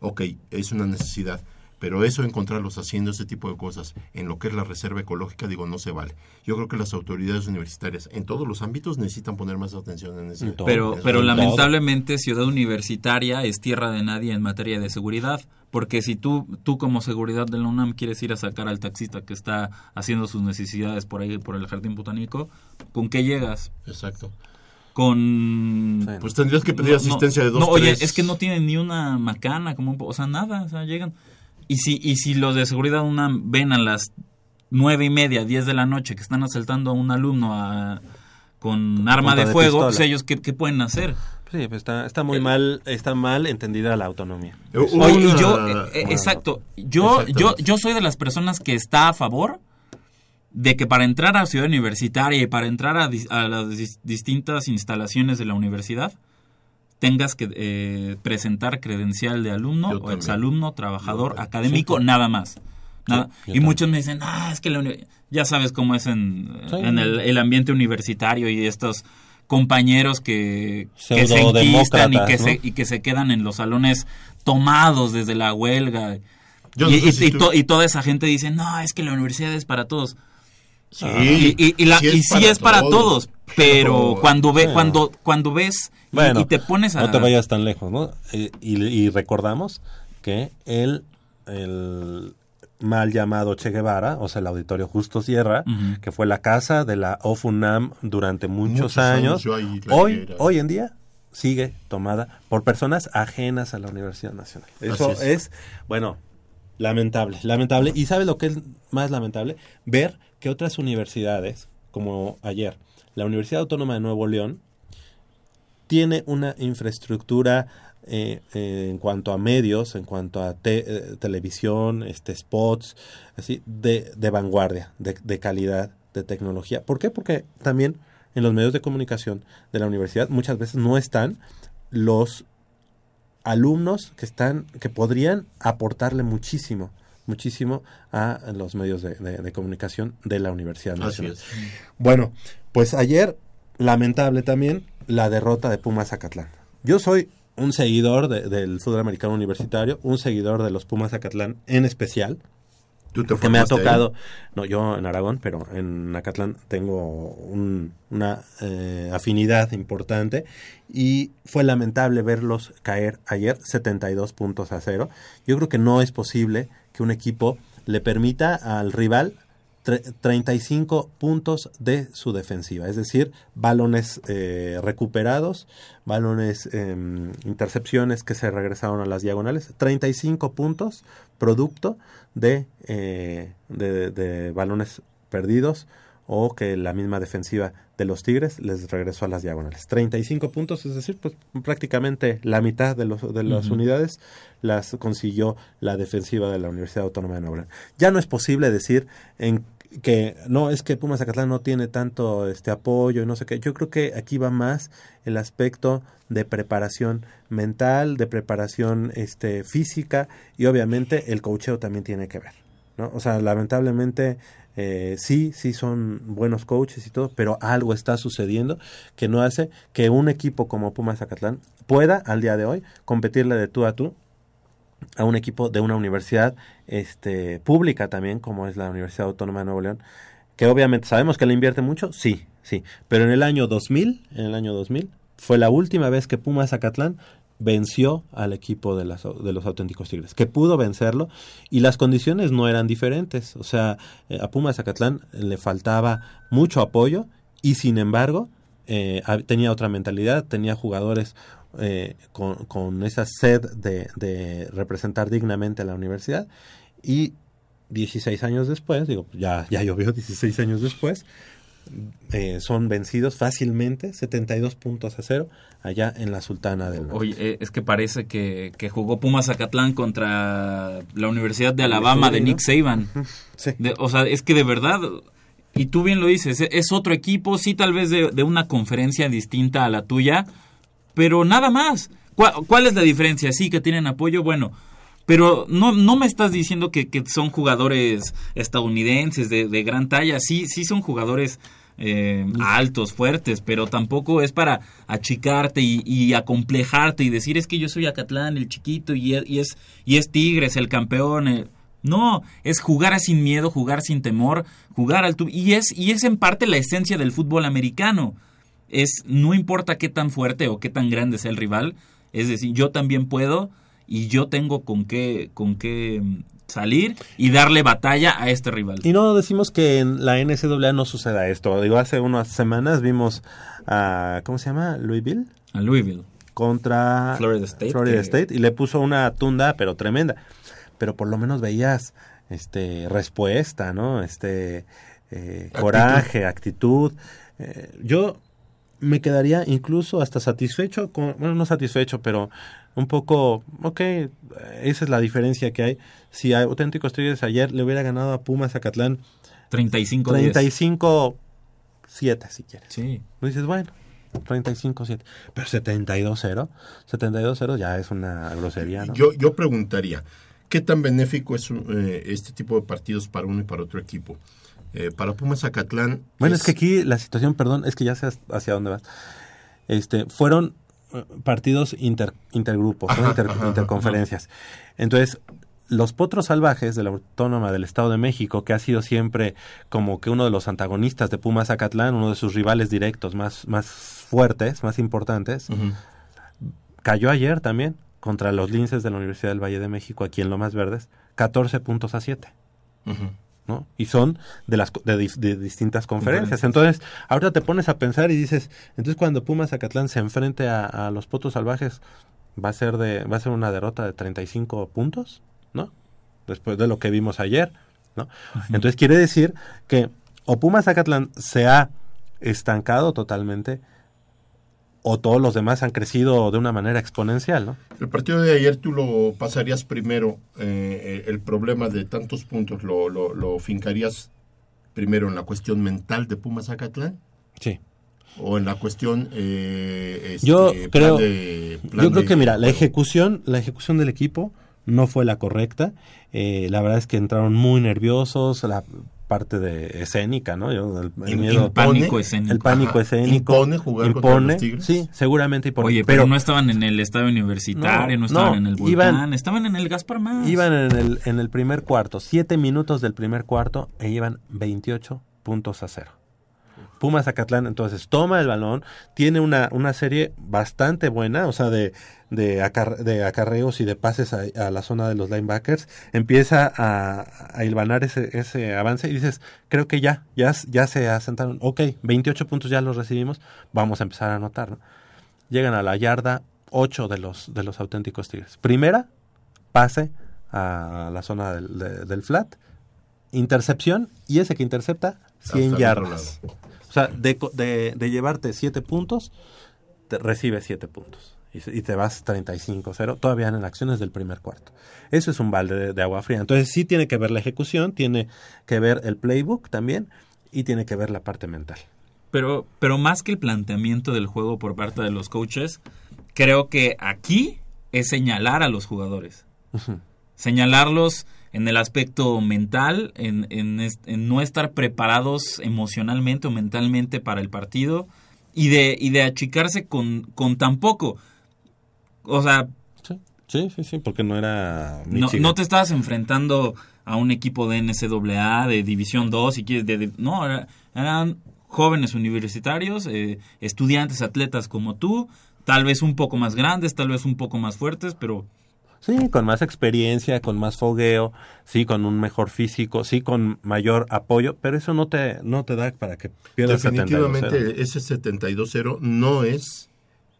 ok, es una necesidad. Pero eso, encontrarlos haciendo ese tipo de cosas en lo que es la reserva ecológica, digo, no se vale. Yo creo que las autoridades universitarias en todos los ámbitos necesitan poner más atención en ese todo. Pero, en pero lamentablemente Ciudad Universitaria es tierra de nadie en materia de seguridad, porque si tú, tú como seguridad de la UNAM quieres ir a sacar al taxista que está haciendo sus necesidades por ahí, por el jardín botánico, ¿con qué llegas? Exacto. Con... Sí. Pues tendrías que pedir No, asistencia no, de dos, No, oye, tres. es que no tienen ni una macana, como, un po- o sea, nada, o sea, llegan. Y si, y si los de seguridad UNAM ven a las nueve y media, diez de la noche que están asaltando a un alumno a- con arma de de fuego, pues ellos, ¿qué, qué pueden hacer? Sí, pues está, está muy mal, está mal entendida la autonomía. Hubo Oye, y una- yo, eh, eh, exacto, yo, yo, yo soy de las personas que está a favor de que para entrar a Ciudad Universitaria y para entrar a, dis- a las dis- distintas instalaciones de la universidad tengas que eh, presentar credencial de alumno Yo o también. exalumno, trabajador, Yo- académico, nada más. Nada. yo y también. muchos me dicen, ah, es que la uni-". ya sabes cómo es en, Sí. en el, el ambiente universitario y estos compañeros que, que se enquistan y que, ¿no? se, y que se quedan en los salones tomados desde la huelga. Yo y, no sé y- si y tú- to- y toda esa gente dice, no, es que la universidad es para todos. Sí, y, y- y la- y sí es para todos, pero cuando ve, cuando, cuando ves y- Bueno, y, te pones a... no te vayas tan lejos, ¿no? Eh, y, y recordamos que el, el mal llamado Che Guevara, o sea, el auditorio Justo Sierra, que fue la casa de la OFUNAM durante muchos, Muchos años, hoy, era. hoy en día sigue tomada por personas ajenas a la Universidad Nacional. Eso es. es. bueno, lamentable, lamentable. ¿Y sabe lo que es más lamentable? Ver que otras universidades, como ayer, la Universidad Autónoma de Nuevo León, tiene una infraestructura eh, eh, en cuanto a medios, en cuanto a te- eh, televisión, este, spots, así, de, de vanguardia, de, de calidad, de tecnología. ¿Por qué? Porque también en los medios de comunicación de la universidad muchas veces no están los alumnos que están, que podrían aportarle muchísimo, muchísimo a los medios de, de- de comunicación de la Universidad Nacional. Bueno, pues ayer, lamentable también, la derrota de Pumas Zacatlán. Yo soy un seguidor de- del fútbol americano universitario, un seguidor de los Pumas Zacatlán en especial, Tú te que me ha ahí. tocado, no, yo en Aragón, pero en Acatlán tengo un- una eh, afinidad importante y fue lamentable verlos caer ayer 72 puntos a cero. Yo creo que no es posible que un equipo le permita al rival tre- 35 puntos de su defensiva, es decir, balones eh, recuperados, balones, em, intercepciones que se regresaron a las diagonales, 35 puntos producto de, eh, de, de balones perdidos o que la misma defensiva de los Tigres les regresó a las diagonales. 35 puntos, es decir, pues prácticamente la mitad de, los, de las unidades las consiguió la defensiva de la Universidad Autónoma de Nuevo León. Ya no es posible decir en, que no es que Pumas Zacatlán no tiene tanto este apoyo y no sé qué. Yo creo que aquí va más el aspecto de preparación mental, de preparación este física y obviamente el coacheo también tiene que ver, ¿no? O sea, lamentablemente eh, sí, sí son buenos coaches y todo, pero algo está sucediendo que no hace que un equipo como Pumas Zacatlán pueda al día de hoy competirle de tú a tú a un equipo de una universidad este, pública también, como es la Universidad Autónoma de Nuevo León, que obviamente sabemos que le invierte mucho, sí, sí, pero en el año 2000, en el año 2000, fue la última vez que Pumas Zacatlán venció al equipo de, las, de los auténticos Tigres, que pudo vencerlo y las condiciones no eran diferentes, o sea, eh, a Pumas Zacatlán le faltaba mucho apoyo y sin embargo eh, tenía otra mentalidad, tenía jugadores eh, con, esa sed de, de, representar dignamente a la universidad y 16 años después, digo, ya, ya llovió 16 años después, eh, son vencidos fácilmente, 72 puntos a cero, allá en la Sultana del Norte. Oye, eh, es que parece que, que, jugó Pumas Zacatlán contra la Universidad de Alabama de Nick Saban. Sí. De, o sea, es que de verdad, y tú bien lo dices, es, es otro equipo, sí tal vez de, de, una conferencia distinta a la tuya, pero nada más. ¿Cuál, ¿Cuál, es la diferencia? Sí, que tienen apoyo, bueno, pero no, no me estás diciendo que, que son jugadores estadounidenses de, de, gran talla, sí, sí son jugadores eh, altos, fuertes, pero tampoco es para achicarte y, y, acomplejarte y decir es que yo soy Acatlán, el chiquito, y es, y es, y es Tigres, el campeón. Eh. No, es jugar sin miedo, jugar sin temor, jugar al tu y es y es en parte la esencia del fútbol americano. Es no importa qué tan fuerte o qué tan grande sea el rival, es decir, yo también puedo y yo tengo con qué con qué salir y darle batalla a este rival. Y no decimos que en la NCAA no suceda esto. Digo, hace unas semanas vimos a ¿cómo se llama? Louisville. A Louisville contra Florida State, Florida que... State y le puso una tunda pero tremenda. Pero por lo menos veías este respuesta, ¿no? Este eh, actitud. coraje, actitud. Eh, yo me quedaría incluso hasta satisfecho con, bueno, no satisfecho, pero un poco, ok, esa es la diferencia que hay. Si a Auténticos Tigres ayer le hubiera ganado a Pumas Zacatlán 35 35 7 si quieres. Sí. Pues dices, bueno, 35-7. Pero 72-0, 72-0 ya es una grosería, ¿no? Yo, yo preguntaría, ¿qué tan benéfico es eh, este tipo de partidos para uno y para otro equipo? Eh, para Pumas Zacatlán. Bueno, es... es... que aquí la situación, perdón, es que ya sé hacia dónde vas. Este, fueron partidos inter, intergrupos, ajá, ¿no? inter, ajá, interconferencias. Entonces, los potros salvajes de la Autónoma del Estado de México, que ha sido siempre como que uno de los antagonistas de Pumas Zacatlán, uno de sus rivales directos más, más fuertes, más importantes, uh -huh. cayó ayer también contra los linces de la Universidad del Valle de México, aquí en Lomas Verdes, 14 puntos a 7. Uh -huh. ¿no? Y son de las de, de distintas conferencias. Entonces, ahorita te pones a pensar y dices, entonces cuando Pumas Zacatlán se enfrente a, a, los Potos Salvajes, va a ser de va a ser una derrota de 35 puntos, ¿no? Después de lo que vimos ayer, ¿no? Entonces quiere decir que o Pumas Zacatlán se ha estancado totalmente o todos los demás han crecido de una manera exponencial, ¿no? El partido de ayer tú lo pasarías primero, eh, el problema de tantos puntos lo, lo, lo, fincarías primero en la cuestión mental de Pumas Zacatlán. Sí. O en la cuestión eh, este, yo creo, plan de, plan yo creo de, que mira, la ejecución, la ejecución del equipo no fue la correcta. Eh, la verdad es que entraron muy nerviosos, la parte de escénica, ¿no? Yo, el, el, miedo, el pánico escénico. El pánico Ajá. escénico. Impone jugar impone, contra los Tigres. Sí, seguramente impone. Oye, pero, pero, no estaban en el estadio universitario, no, no estaban no, en el Volcán, iban, estaban en el Gaspar Más. Iban en el, en el primer cuarto, siete minutos del primer cuarto e iban 28 puntos a cero. Pumas Zacatlán entonces toma el balón, tiene una, una serie bastante buena, o sea, de, de, acar de acarreos y de pases a, a, la zona de los linebackers, empieza a, a hilvanar ese, ese avance y dices, creo que ya, ya, ya se asentaron, ok, 28 puntos ya los recibimos, vamos a empezar a anotar, ¿no? Llegan a la yarda 8 de los, de los auténticos Tigres. Primera, pase a la zona del, de, del flat, intercepción y ese que intercepta 100 yardas. Sea, de, de, de llevarte 7 puntos, te recibe 7 puntos y, te vas 35-0, todavía en acciones del primer cuarto. Eso es un balde de, de agua fría. Entonces sí tiene que ver la ejecución, tiene que ver el playbook también y tiene que ver la parte mental. Pero, pero más que el planteamiento del juego por parte de los coaches, creo que aquí es señalar a los jugadores. Señalarlos en el aspecto mental, en, en est- en no estar preparados emocionalmente o mentalmente para el partido y de, y de achicarse con, con tan poco. O sea, Sí, sí, sí, sí, porque no era... no, te estabas enfrentando a un equipo de NCAA, de División 2, si quieres, de, de- no, era- eran jóvenes universitarios, eh, estudiantes, atletas como tú, tal vez un poco más grandes, tal vez un poco más fuertes, pero Sí, con más experiencia, con más fogueo, sí, con un mejor físico, sí, con mayor apoyo, pero eso no te, no te da para que pierdas 72-0. Definitivamente ese 72-0 no es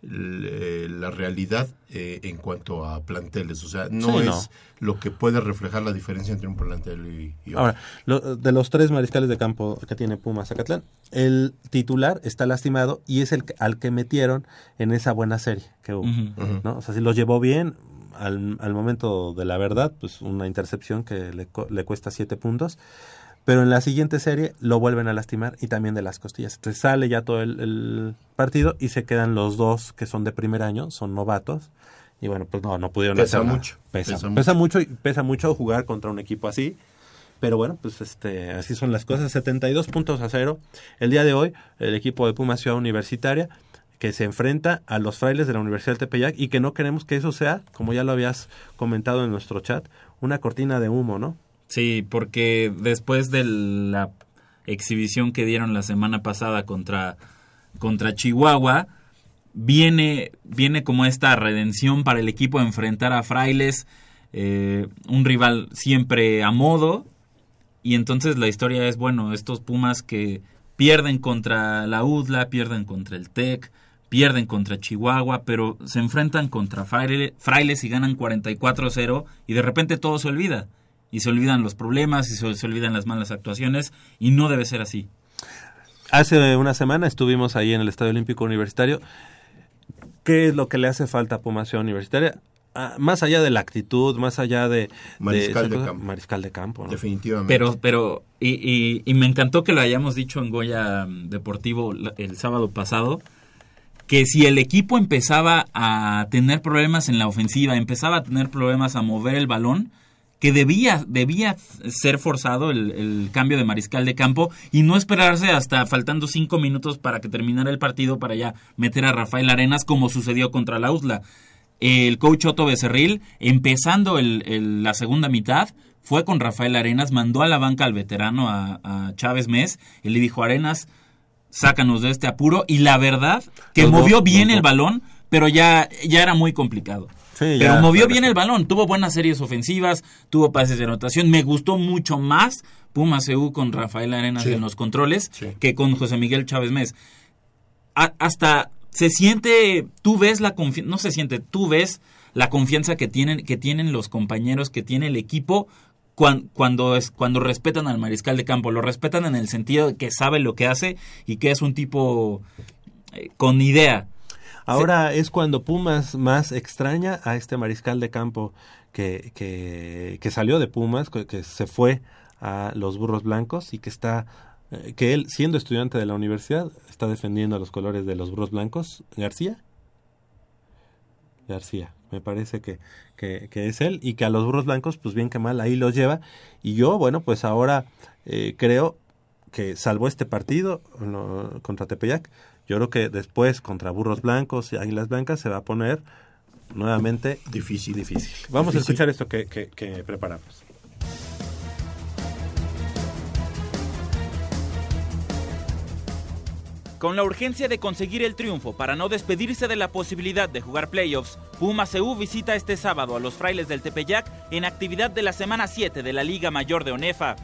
la realidad eh, en cuanto a planteles. O sea, no Sí, es no. lo que puede reflejar la diferencia entre un plantel y, y otro. Ahora, lo- de los tres mariscales de campo que tiene Pumas Zacatlán, el titular está lastimado y es el al que metieron en esa buena serie que hubo. O sea, si lo llevó bien, al, al momento de la verdad, pues una intercepción que le, le cuesta siete puntos. Pero en la siguiente serie lo vuelven a lastimar y también de las costillas. Entonces sale ya todo el, el partido y se quedan los dos que son de primer año, son novatos. Y bueno, pues no, no pudieron Pesa hacer nada. mucho, Pesa, pesa pesa mucho y pesa mucho jugar contra un equipo así. Pero bueno, pues este, así son las cosas. 72 puntos a cero. El día de hoy, el equipo de Pumas Ciudad Universitaria, que se enfrenta a los frailes de la Universidad del Tepeyac y que no queremos que eso sea, como ya lo habías comentado en nuestro chat, una cortina de humo, ¿no? sí, porque después de la exhibición que dieron la semana pasada contra, contra Chihuahua, viene, viene como esta redención para el equipo enfrentar a Frailes, eh, un rival siempre a modo, y entonces la historia es, bueno, estos Pumas que pierden contra la UDLA, pierden contra el TEC, pierden contra Chihuahua, pero se enfrentan contra Fraile- Frailes y ganan 44-0 y de repente todo se olvida. Y se olvidan los problemas y se, se olvidan las malas actuaciones y no debe ser así. Hace una semana estuvimos ahí en el Estadio Olímpico Universitario. ¿Qué es lo que le hace falta a Pumas Universitaria? Ah, más allá de la actitud, más allá de... Mariscal de cosa- campo. Mariscal de campo, ¿no? Definitivamente. Pero, pero, y, y- y me encantó que lo hayamos dicho en Goya mm, Deportivo el sábado pasado, que si el equipo empezaba a tener problemas en la ofensiva, empezaba a tener problemas a mover el balón, que debía, debía ser forzado el, cambio de mariscal de campo y no esperarse hasta faltando cinco minutos para que terminara el partido para ya meter a Rafael Arenas como sucedió contra la USLA. El coach Otto Becerril, empezando el- el- la segunda mitad, fue con Rafael Arenas, mandó a la banca al veterano, a, a Chávez Mes, y le dijo, Arenas, sácanos de este apuro. Y la verdad, que Los dos, movió bien el balón, pero ya, ya era muy complicado. Sí, Pero movió bien el balón, tuvo buenas series ofensivas, tuvo pases de anotación. Me gustó mucho más Pumas EU con Rafael Arenas Sí. en los controles Sí. que con José Miguel Chávez Mes. A- hasta se siente, tú ves la confianza, no se siente, tú ves la confianza que tienen, que tienen los compañeros, que tiene el equipo cuan- cuando, cuando respetan al mariscal de campo. Lo respetan en el sentido de que sabe lo que hace y que es un tipo eh, con idea. Ahora es cuando Pumas más extraña a este mariscal de campo que, que, que salió de Pumas, que, que se fue a los burros blancos y que está, eh, que él siendo estudiante de la universidad está defendiendo los colores de los burros blancos. García. García, me parece que, que, que es él y que a los burros blancos, pues bien que mal, ahí los lleva. Y yo, bueno, pues ahora eh, creo que salvo este partido no, contra Tepeyac, yo creo que después contra Burros Blancos y Águilas Blancas se va a poner nuevamente Difícil. difícil. Vamos a escuchar esto que, que, que preparamos. Con la urgencia de conseguir el triunfo para no despedirse de la posibilidad de jugar playoffs, Pumas CU visita este sábado a los frailes del Tepeyac en actividad de la semana 7 de la Liga Mayor de Onefa.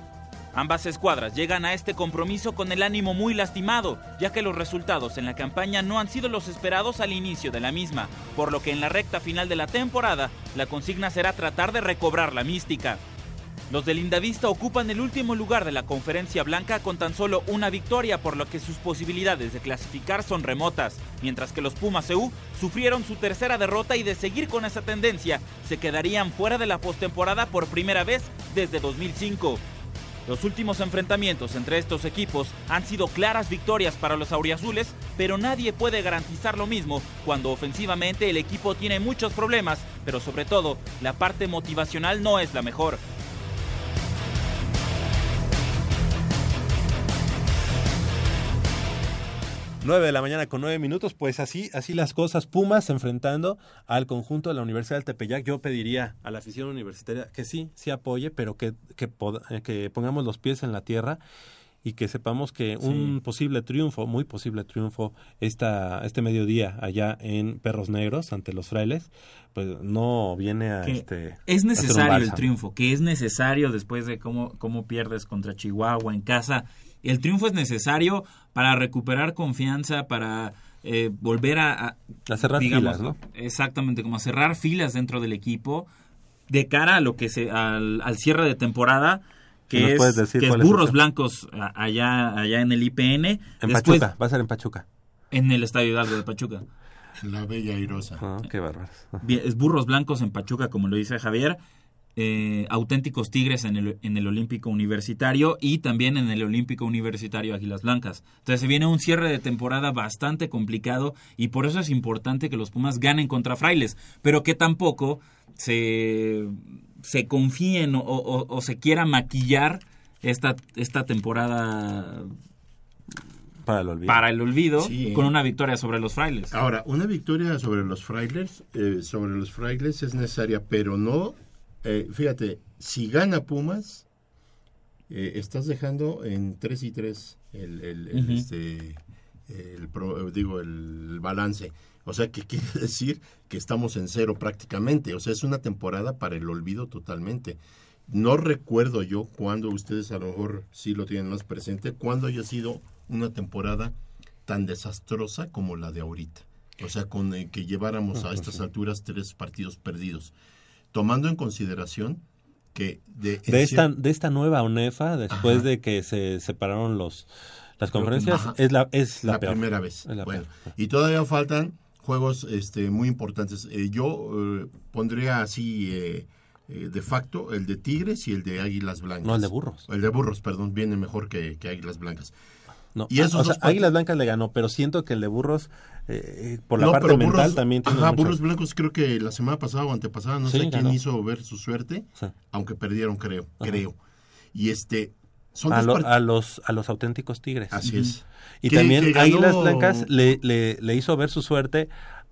Ambas escuadras llegan a este compromiso con el ánimo muy lastimado, ya que los resultados en la campaña no han sido los esperados al inicio de la misma, por lo que en la recta final de la temporada la consigna será tratar de recobrar la mística. Los del Lindavista ocupan el último lugar de la conferencia blanca con tan solo una victoria, por lo que sus posibilidades de clasificar son remotas, mientras que los Pumas EU sufrieron su tercera derrota y de seguir con esa tendencia, se quedarían fuera de la postemporada por primera vez desde 2005. Los últimos enfrentamientos entre estos equipos han sido claras victorias para los auriazules, pero nadie puede garantizar lo mismo cuando ofensivamente el equipo tiene muchos problemas, pero sobre todo la parte motivacional no es la mejor. 9 de la mañana con 9 minutos, pues así, así las cosas. Pumas enfrentando al conjunto de la Universidad del Tepeyac. Yo pediría a la afición universitaria que sí, sí apoye, pero que, que, eh, que pongamos los pies en la tierra y que sepamos que un posible triunfo, muy posible triunfo, esta, este mediodía allá en Perros Negros ante los frailes, pues no viene a este... Es necesario el triunfo, que es necesario después de cómo, cómo pierdes contra Chihuahua en casa el triunfo es necesario para recuperar confianza, para eh, volver a, a, cerrar filas, ¿no? Exactamente, como a cerrar filas dentro del equipo de cara a lo que se al, cierre de temporada que es, que es burros blancos allá allá en el IPN. En Pachuca, va a ser en Pachuca. En el Estadio Hidalgo de Pachuca. La Bella Irosa. Ah, qué bárbaro. Es burros blancos en Pachuca, como lo dice Javier. Eh, auténticos Tigres en el, en el Olímpico Universitario y también en el Olímpico Universitario Águilas Blancas. Entonces se viene un cierre de temporada bastante complicado y por eso es importante que los Pumas ganen contra Frailes, pero que tampoco se, se confíen o, se quiera maquillar esta, esta temporada para el olvido, para el olvido con una victoria sobre los frailes. Ahora, una victoria sobre los frailes, eh, sobre los frailes es necesaria, pero no eh, fíjate, si gana Pumas, eh, estás dejando en 3 y 3 el, este, digo, el balance. O sea, que quiere decir que estamos en cero prácticamente. O sea, es una temporada para el olvido totalmente. No recuerdo yo cuando ustedes a lo mejor sí lo tienen más presente, cuando haya sido una temporada tan desastrosa como la de ahorita. O sea, con que lleváramos a estas alturas tres partidos perdidos tomando en consideración que de, esta de esta nueva UNEFA después de que se separaron los las conferencias es la es la, primera vez. Bueno y todavía faltan juegos este muy importantes. Eh, yo eh, pondría así eh, de facto el de Tigres y el de Águilas Blancas. No el de Burros. El de Burros perdón viene mejor que, que Águilas Blancas no, y esos o sea, Águilas Blancas le ganó, pero siento que el de Burros, eh, por la parte mental, también tiene Ajá, Burros Blancos creo que la semana pasada o antepasada, no sé quién hizo ver su suerte, aunque perdieron, creo, creo. Y este... Son a, a, los a los auténticos tigres. Así es. Y también Águilas Blancas le, le, le, hizo ver su suerte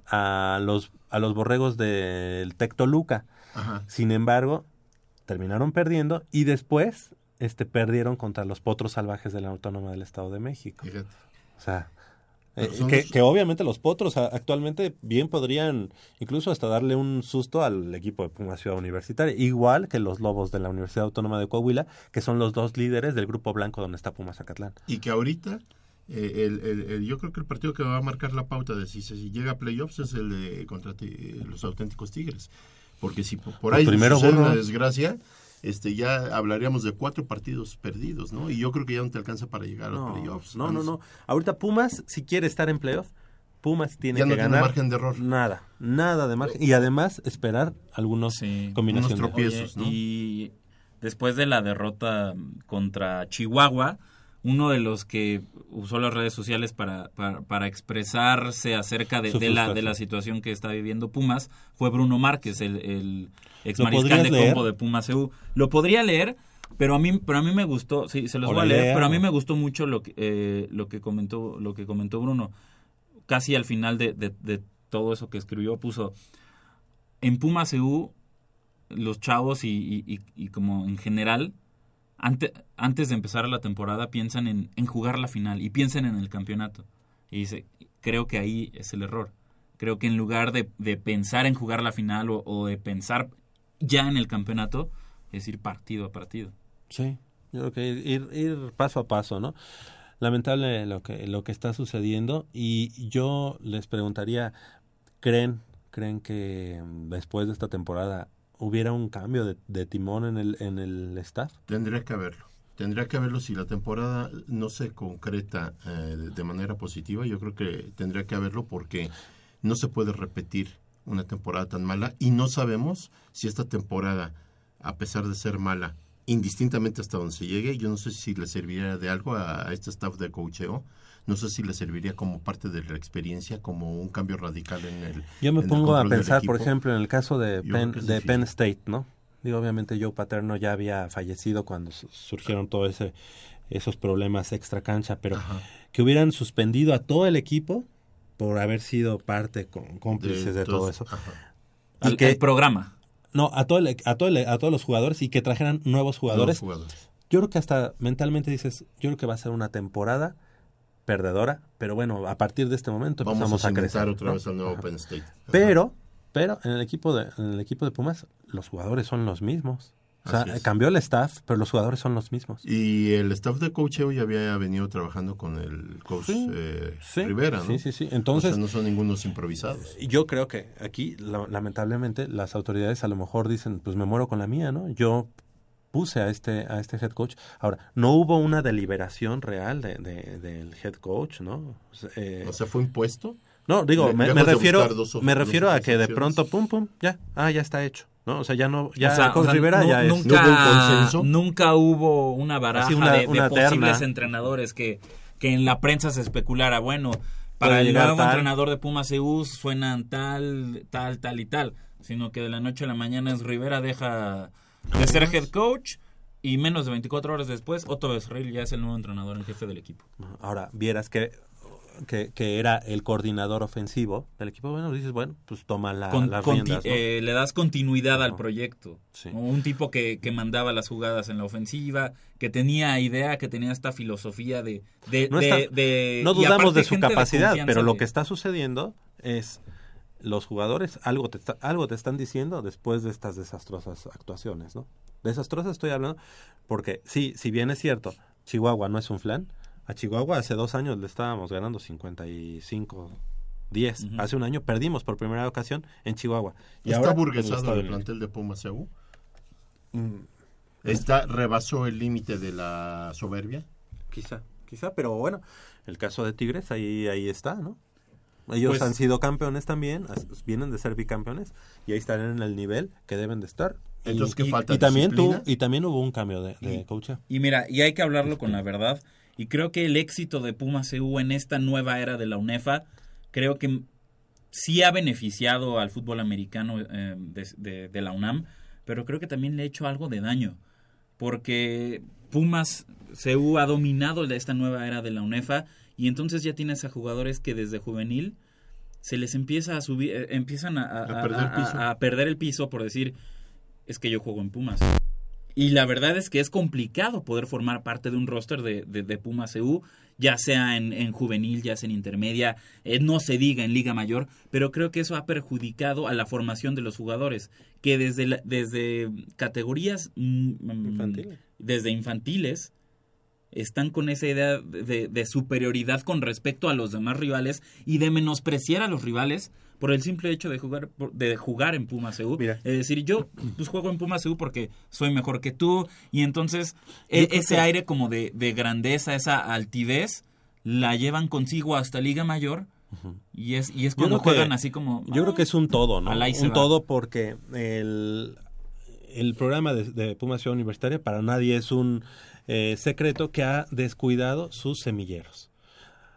a los a los borregos del Tectoluca. Ajá. Sin embargo, terminaron perdiendo y después este, perdieron contra los potros salvajes de la Autónoma del Estado de México. O sea, eh, que, obviamente los potros actualmente bien podrían incluso hasta darle un susto al equipo de Puma Ciudad Universitaria, igual que los Lobos de la Universidad Autónoma de Coahuila, que son los dos líderes del grupo blanco donde está Puma Zacatlán. Y que ahorita eh, el, yo creo que el partido que va a marcar la pauta de si, si llega a playoffs es el de contra los auténticos Tigres. Porque si por ahí primero sucede una desgracia, este, ya hablaríamos de cuatro partidos perdidos, ¿no? Y yo creo que ya no te alcanza para llegar a los playoffs. No, no, no. Ahorita Pumas, si quiere estar en playoffs, Pumas tiene ya no Tiene margen de error. Nada, nada de margen. Y además esperar algunos combinaciones. tropiezos, ¿no? Y después de la derrota contra Chihuahua, uno de los que usó las redes sociales para, para, expresarse acerca de, la, de la situación que está viviendo Pumas fue Bruno Márquez, el, el ex mariscal de combo de Pumas EU. Lo podría leer, pero a mí, pero a mí me gustó, sí, se los voy a leer, pero a mí me gustó mucho lo que, eh, lo que comentó, lo que comentó Bruno. Casi al final de, de todo eso que escribió, puso en Pumas EU los chavos y, y, y como en general antes de empezar la temporada piensan en, jugar la final y piensan en el campeonato. Y dice, creo que ahí es el error. Creo que en lugar de, pensar en jugar la final o, de pensar ya en el campeonato, es ir partido a partido. Sí, yo creo que ir, ir paso a paso, ¿no? Lamentable lo que, lo que está sucediendo y yo les preguntaría, ¿creen, creen que después de esta temporada hubiera un cambio de, timón en el, en el staff. Tendría que haberlo. Tendría que haberlo si la temporada no se concreta eh, de, manera positiva. Yo creo que tendría que haberlo porque no se puede repetir una temporada tan mala y no sabemos si esta temporada, a pesar de ser mala, indistintamente hasta donde se llegue, yo no sé si le serviría de algo a, a este staff de coacheo. No sé si le serviría como parte de la experiencia, como un cambio radical en el. Yo me pongo a pensar, por ejemplo, en el caso de, Penn, de. Penn State, ¿no? Digo, obviamente Joe Paterno ya había fallecido cuando su- surgieron todos ese, esos problemas extra cancha, pero que hubieran suspendido a todo el equipo por haber sido parte con cómplices de, todo eso. ajá. Y Al- que, el programa. no, a todo, el- a, todo el- a todos los jugadores y que trajeran nuevos jugadores. Nuevos jugadores. Yo creo que hasta mentalmente dices, yo creo que va a ser una temporada perdedora, pero bueno, a partir de este momento Vamos empezamos a a, crecer. otra ¿no? vez al nuevo Ajá. Penn State. Ajá. Pero, pero en el equipo de, en el equipo de Pumas, los jugadores son los mismos. O sea, cambió el staff, pero los jugadores son los mismos. Y el staff de coacheo ya había venido trabajando con el coach Sí, eh, sí, Rivera, ¿no? sí, sí, sí. Entonces- O sea, no son ningunos improvisados. Y Yo creo que aquí, la- lamentablemente, las autoridades a lo mejor dicen, pues me muero con la mía, ¿no? Yo puse a este a este head coach. Ahora, no hubo una deliberación real de, de- del head coach, ¿no? O sea, eh, O sea, fue impuesto. No, digo, me, refiero, dos me refiero a que de pronto, pum, pum, ya, ah, ya está hecho, ¿no? O sea, ya no, ya O sea, Coach o sea, Rivera nu- ya es. nunca, ¿No hubo un consenso? nunca hubo una baraja una- de, posibles entrenadores que, que en la prensa se especulara, bueno, para el llegar nuevo tal. entrenador de Pumas EU suenan tal, tal, tal y tal, sino que de la noche a la mañana es Rivera deja de ser head coach y menos de 24 horas después Otto Besril ya es el nuevo entrenador en jefe del equipo. Ahora, vieras que, que, que era el coordinador ofensivo del equipo, bueno, dices, bueno, pues toma la, Con- las conti- riendas, ¿no? eh, le das continuidad al proyecto. Sí. ¿no? Un tipo que, que mandaba las jugadas en la ofensiva, que tenía idea, que tenía esta filosofía de... de, no, de- está- de- no y dudamos de su capacidad, pero lo que está sucediendo es los jugadores algo te, está- algo te están diciendo después de estas desastrosas actuaciones, ¿no? Desastrosas estoy hablando porque sí, si bien es cierto, Chihuahua no es un flan, a Chihuahua hace dos años le estábamos ganando 55 10. Ujú. Hace un año perdimos por primera ocasión en Chihuahua. Y ¿Está ahora el burguesado el de plantel de Pumas EU? Mm, ¿Está, ¿Rebasó el límite de la soberbia? Quizá, quizá, pero bueno, el caso de Tigres ahí, ahí está, ¿no? Ellos Pues- han sido campeones también, vienen de ser bicampeones y ahí están en el nivel que deben de estar. Y- Entonces, ¿qué y, falta? y también tú, y también hubo un cambio de, de Y- coach. Y mira, y hay que hablarlo con la verdad. Y creo que el éxito de Pumas EU en esta nueva era de la UNEFA, creo que sí ha beneficiado al fútbol americano eh, de, de- de la UNAM, pero creo que también le ha hecho algo de daño. Porque Pumas CU ha dominado esta nueva era de la UNEFA y entonces ya tienes a jugadores que desde juvenil se les empieza a subir, eh, empiezan a, a- A perder a- el piso por decir, es que yo juego en Pumas. Y la verdad es que es complicado poder formar parte de un roster de, de, de Pumas EU, ya sea en, en juvenil, ya sea en intermedia, eh, no se diga en Liga Mayor, pero creo que eso ha perjudicado a la formación de los jugadores, que desde, la- desde categorías mm, mm, desde infantiles, están con esa idea de, de superioridad con respecto a los demás rivales y de menospreciar a los rivales por el simple hecho de jugar de jugar en EU. Mira. Es decir, yo pues juego en Pumas EU porque soy mejor que tú y entonces e- ese que- aire como de, de grandeza, esa altivez, la llevan consigo hasta Liga Mayor y es, y es cuando que- juegan así como... Yo creo que es un todo, ¿no? Se Un va. todo porque el, el programa de, de Puma Ciudad Universitaria para nadie es un eh, secreto que ha descuidado sus semilleros.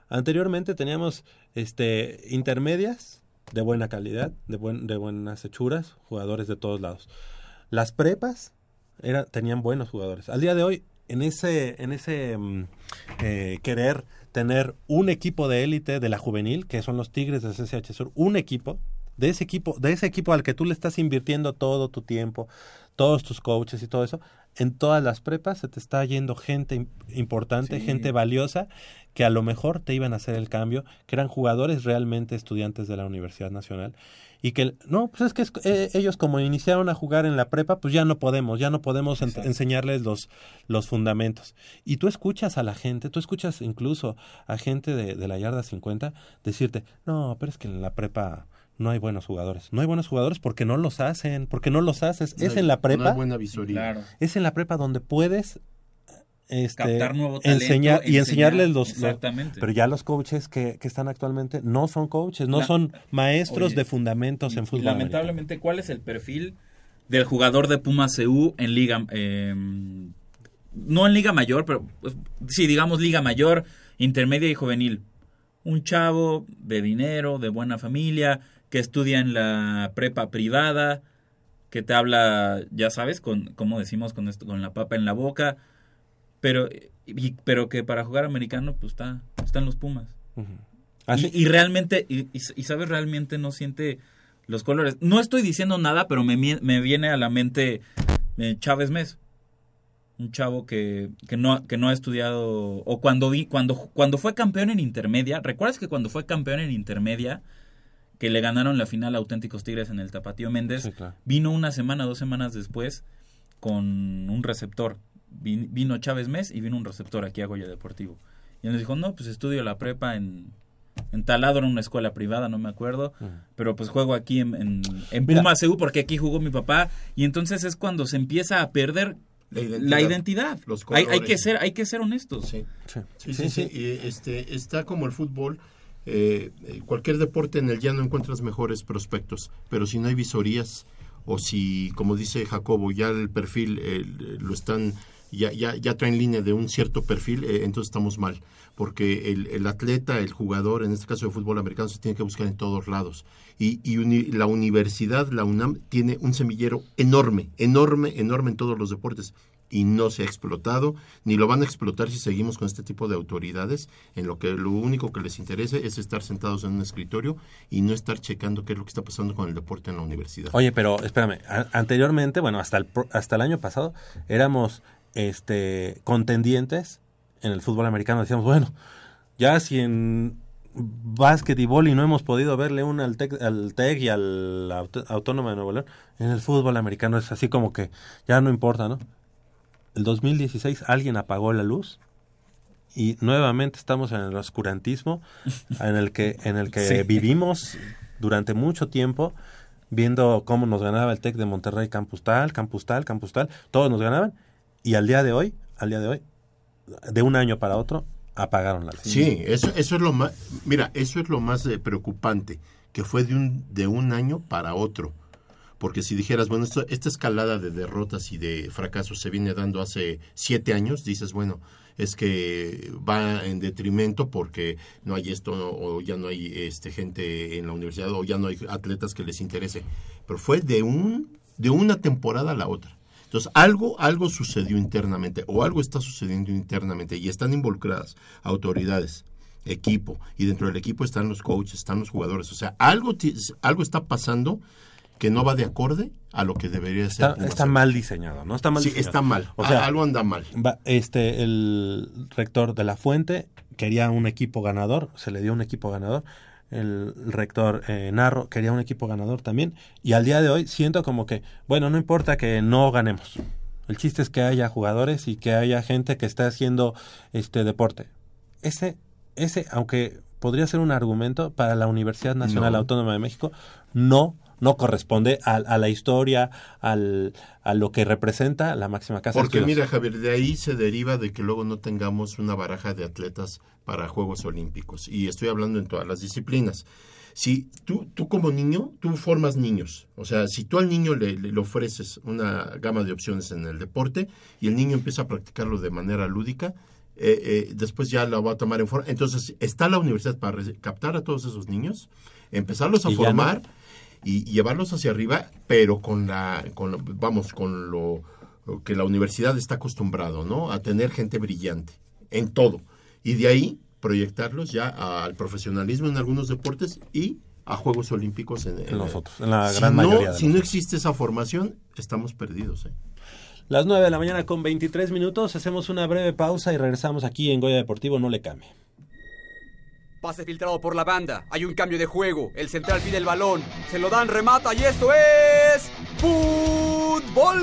Anteriormente teníamos este intermedias de buena calidad, de, buen, de buenas hechuras, jugadores de todos lados. Las prepas era, tenían buenos jugadores. Al día de hoy, en ese, en ese mm, eh, querer tener un equipo de élite de la juvenil, que son los Tigres de CCH Sur, un equipo, de ese equipo, de ese equipo al que tú le estás invirtiendo todo tu tiempo, todos tus coaches y todo eso, en todas las prepas se te está yendo gente im- importante, Sí. gente valiosa, que a lo mejor te iban a hacer el cambio, que eran jugadores realmente estudiantes de la Universidad Nacional, y que, no, pues es que es- eh, ellos como iniciaron a jugar en la prepa, pues ya no podemos, ya no podemos en- enseñarles los, los fundamentos. Y tú escuchas a la gente, tú escuchas incluso a gente de, de la yarda 50 decirte, no, pero es que en la prepa no hay buenos jugadores. No hay buenos jugadores porque no los hacen, porque no los haces. No es hay- en la no prepa. hay buena visoría. Claro. Es en la prepa donde puedes este, Captar nuevo talento, enseñar y enseñar, enseñarles los, pero ya los coaches que, que están actualmente no son coaches, no La- son maestros Oye, de fundamentos en Y fútbol. lamentablemente, ¿cuál es el perfil del jugador de Pumas CU en Liga... eh, no en Liga Mayor, pero pues, sí, digamos Liga Mayor, intermedia y juvenil? Un chavo de dinero, de buena familia, que estudia en la prepa privada, que te habla, ya sabes, con, como decimos, con, esto, con la papa en la boca, pero, y- pero que para jugar americano, pues está, está en los Pumas. Así- Y, y realmente, y, sabes, realmente no siente los colores. No estoy diciendo nada, pero me, me viene a la mente eh, Chávez Mes. Un chavo que, que, no, que no ha estudiado, o cuando, vi, cuando, cuando fue campeón en intermedia, ¿recuerdas que cuando fue campeón en intermedia, que le ganaron la final a Auténticos Tigres en el Tapatío Méndez, Sí, claro. vino una semana, dos semanas después con un receptor. Vin- Vino Chávez Mes y vino un receptor aquí a Goya Deportivo. Y él nos dijo, no, pues estudio la prepa en, en Taladro, en una escuela privada, no me acuerdo, pero pues juego aquí en, en, en CU porque aquí jugó mi papá. Y entonces es cuando se empieza a perder La identidad. la identidad. Los hay, hay que ser, hay que ser honestos. Sí. Sí. Sí, sí, sí. Y, este, está como el fútbol. Eh, eh, cualquier deporte en el llano encuentras mejores prospectos, pero si no hay visorías o si, como dice Jacobo, ya el perfil lo están, ya, ya, ya traen línea de un cierto perfil, eh, entonces estamos mal, porque el, atleta, el jugador, en este caso de fútbol americano, se tiene que buscar en todos lados. Y, y la universidad, la UNAM, tiene un semillero enorme, enorme, enorme en todos los deportes y no se ha explotado, ni lo van a explotar si seguimos con este tipo de autoridades, en lo que lo único que les interese es estar sentados en un escritorio y no estar checando qué es lo que está pasando con el deporte en la universidad. Oye, pero espérame, anteriormente, bueno, hasta el, hasta el año pasado, éramos este contendientes en el fútbol americano. Decíamos, bueno, ya si en básquet y boli no hemos podido verle una al TEC, al TEC y al Aut- Autónoma de Nuevo León, en el fútbol americano es así como que ya no importa, ¿no? El 2016 alguien apagó la luz y nuevamente estamos en el oscurantismo en el que en el que Sí. vivimos durante mucho tiempo viendo cómo nos ganaba el Tec de Monterrey Campus tal, Campus tal, Campus tal, todos nos ganaban y al día de hoy, al día de hoy de un año para otro apagaron la luz. Sí, eso, eso es lo más, mira, eso es lo más eh, preocupante, que fue de un, de un año para otro. Porque si dijeras, bueno, esto- esta escalada de derrotas y de fracasos se viene dando hace siete años, dices, bueno, es que va en detrimento porque no hay esto o ya no hay este gente en la universidad o ya no hay atletas que les interese. Pero fue de un de una temporada a la otra. Entonces, algo algo sucedió internamente o algo está sucediendo internamente y están involucradas autoridades, equipo y dentro del equipo están los coaches, están los jugadores, o sea, algo algo está pasando que no va de acorde a lo que debería ser. Está, está mal diseñado, ¿no? Está mal Sí, diseñado. está mal. O sea, algo anda mal. Va- este, el rector de la Fuente quería un equipo ganador, se le dio un equipo ganador. El rector eh, Narro quería un equipo ganador también. Y al día de hoy siento como que, bueno, no importa que no ganemos. El chiste es que haya jugadores y que haya gente que esté haciendo este deporte. Ese, ese, aunque podría ser un argumento para la Universidad Nacional No. Autónoma de México, no no corresponde a, a la historia, al, a lo que representa la máxima casa Porque mira, Javier, de ahí se deriva de que luego no tengamos una baraja de atletas para Juegos Olímpicos. Y estoy hablando en todas las disciplinas. Si tú, tú como niño, tú formas niños. O sea, si tú al niño le, le ofreces una gama de opciones en el deporte y el niño empieza a practicarlo de manera lúdica, eh, eh, después ya lo va a tomar en forma. Entonces, está la universidad para captar a todos esos niños, empezarlos a Y no. Y llevarlos hacia arriba, pero con la, con lo- vamos, con lo, lo que la universidad está acostumbrado, ¿no? A tener gente brillante en todo. Y de ahí proyectarlos ya al profesionalismo en algunos deportes y a Juegos Olímpicos en, En los otros, en la si gran no, mayoría Si no existe esa formación, estamos perdidos, ¿eh? Las 9 de la mañana con 23 minutos, hacemos una breve pausa y regresamos aquí en Goya Deportivo, no le cambie. Pase filtrado por la banda. Hay un cambio de juego. El central pide el balón. Se lo dan, remata y esto es. ¡Fútbol!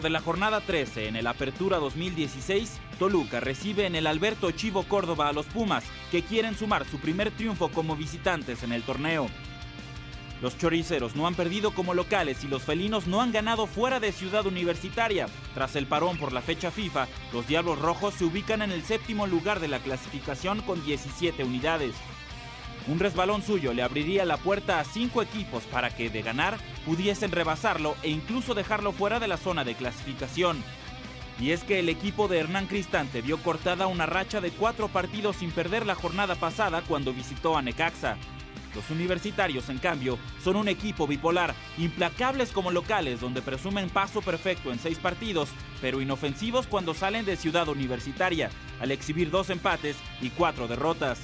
De la jornada 13 en el Apertura 2016, Toluca recibe en el Alberto Chivo Córdoba a los Pumas, que quieren sumar su primer triunfo como visitantes en el torneo. Los choriceros no han perdido como locales y los felinos no han ganado fuera de Ciudad Universitaria. Tras el parón por la fecha FIFA, los Diablos Rojos se ubican en el séptimo lugar de la clasificación con 17 unidades. Un resbalón suyo le abriría la puerta a cinco equipos para que, de ganar, pudiesen rebasarlo e incluso dejarlo fuera de la zona de clasificación. Y es que el equipo de Hernán Cristante vio cortada una racha de cuatro partidos sin perder la jornada pasada cuando visitó a Necaxa. Los universitarios, en cambio, son un equipo bipolar, implacables como locales donde presumen paso perfecto en seis partidos, pero inofensivos cuando salen de Ciudad Universitaria, al exhibir dos empates y cuatro derrotas.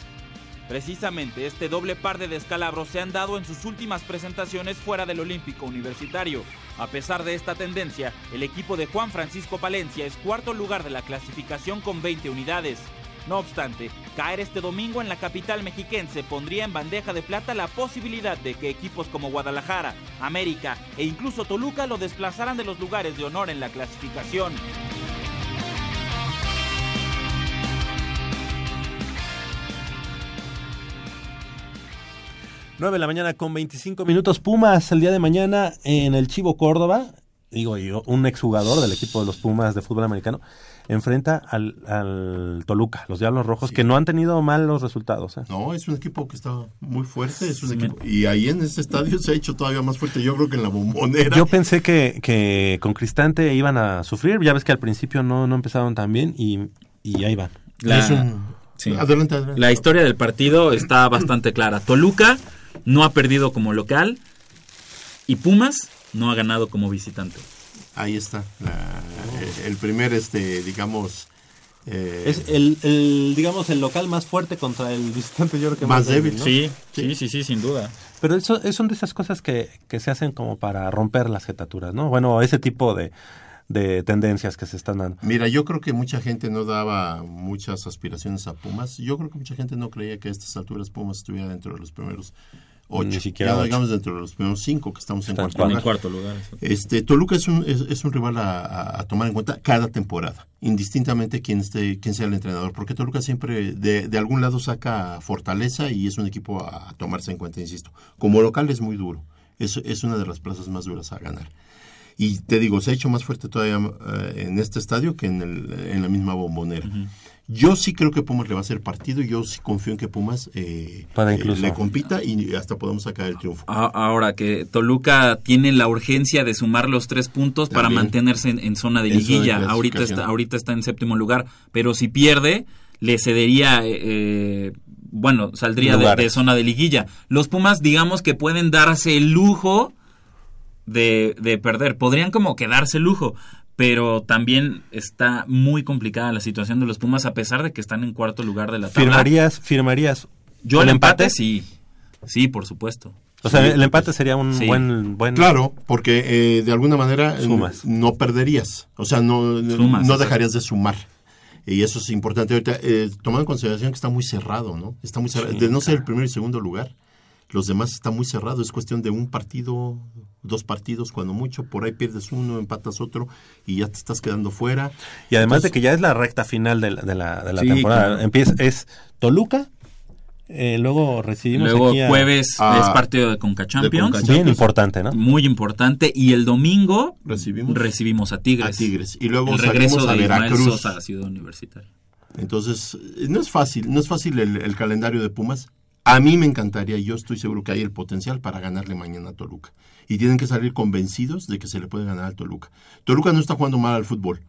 Precisamente este doble par de descalabros se han dado en sus últimas presentaciones fuera del Olímpico Universitario. A pesar de esta tendencia, el equipo de Juan Francisco Palencia es cuarto lugar de la clasificación con 20 unidades. No obstante, caer este domingo en la capital mexiquense pondría en bandeja de plata la posibilidad de que equipos como Guadalajara, América e incluso Toluca lo desplazaran de los lugares de honor en la clasificación. 9 de la mañana con 25 minutos. Pumas el día de mañana en el Chivo Córdoba. Digo yo, un exjugador del equipo de los Pumas de fútbol americano enfrenta al, al Toluca, los Diablos Rojos, que no han tenido malos resultados. ¿eh? No, es un equipo que está muy fuerte, es un equipo, y ahí en ese estadio se ha hecho todavía más fuerte, yo creo que en la bombonera. Yo pensé que, que con Cristante iban a sufrir, ya ves que al principio no, no empezaron tan bien y, y ahí van. La, Es un- sí. Adelante, adelante. La historia del partido está bastante clara. Toluca no ha perdido como local y Pumas no ha ganado como visitante. Ahí está, la- el, el primer, este, digamos... eh, Es el, el, digamos, el local más fuerte contra el visitante, yo creo que Más débil, ¿no? Sí, sí, sí, sí, sin duda. Pero eso, eso son de esas cosas que, que se hacen como para romper las jetaturas, ¿no? Bueno, ese tipo de, de tendencias que se están dando. Mira, yo creo que mucha gente no daba muchas aspiraciones a Pumas. Yo creo que mucha gente no creía que a estas alturas Pumas estuviera dentro de los primeros ocho. Ni siquiera Ya ocho. digamos dentro de los primeros cinco que estamos en Están cuarto En lugar. cuarto lugar. exacto. Este, Toluca es un, es, es un rival a, a- a tomar en cuenta cada temporada, indistintamente quién, esté, quién sea el entrenador, porque Toluca siempre de, de algún lado saca fortaleza y es un equipo a, a tomarse en cuenta, insisto. Como local es muy duro, es, es una de las plazas más duras a ganar. Y te digo, se ha hecho más fuerte todavía eh, en este estadio que en, el, en la misma bombonera. Yo sí creo que Pumas le va a hacer partido y yo sí confío en que Pumas eh, eh, le compita y hasta podemos sacar el triunfo. Ahora que Toluca tiene la urgencia de sumar los tres puntos para mantenerse en, en zona de En zona de liguilla. ahorita, está, ahorita está en séptimo lugar, pero si pierde, le cedería, eh, eh, bueno, saldría de zona de liguilla. Los Pumas, digamos que pueden darse el lujo de, de perder. Podrían como quedarse lujo, pero también está muy complicada la situación de los Pumas a pesar de que están en cuarto lugar de la tabla. ¿Firmarías, firmarías Yo el empate, sí. Sí, por supuesto. O sea, Sí, el empate sería un Sí. buen, buen... Claro, porque eh, de alguna manera eh, Sumas. no perderías, o sea, no, no- Sumas, no exacto. dejarías de sumar. Y eso es importante ahorita, eh, tomando en consideración que está muy cerrado, ¿no? Está muy cerrado. de no ser el primer y segundo lugar, los demás está muy cerrado. Es cuestión de un partido, dos partidos, cuando mucho. Por ahí pierdes uno, empatas otro y ya te estás quedando fuera. Y además de que ya es la recta final de la, de la, de la Sí, temporada. claro. Empieza, es Toluca, eh, luego recibimos Luego aquí a- jueves a- es partido de Conca Champions. Conca Bien Champions. importante, ¿no? Muy importante. Y el domingo Recibimos recibimos a Tigres. a Tigres. Y luego el regreso a de Veracruz. Sosa a Ciudad Universitaria. Entonces, eh, no es fácil, no es fácil el, el calendario de Pumas. A mí me encantaría, y yo estoy seguro que hay el potencial para ganarle mañana a Toluca. Y tienen que salir convencidos de que se le puede ganar al Toluca. Toluca no está jugando mal al fútbol,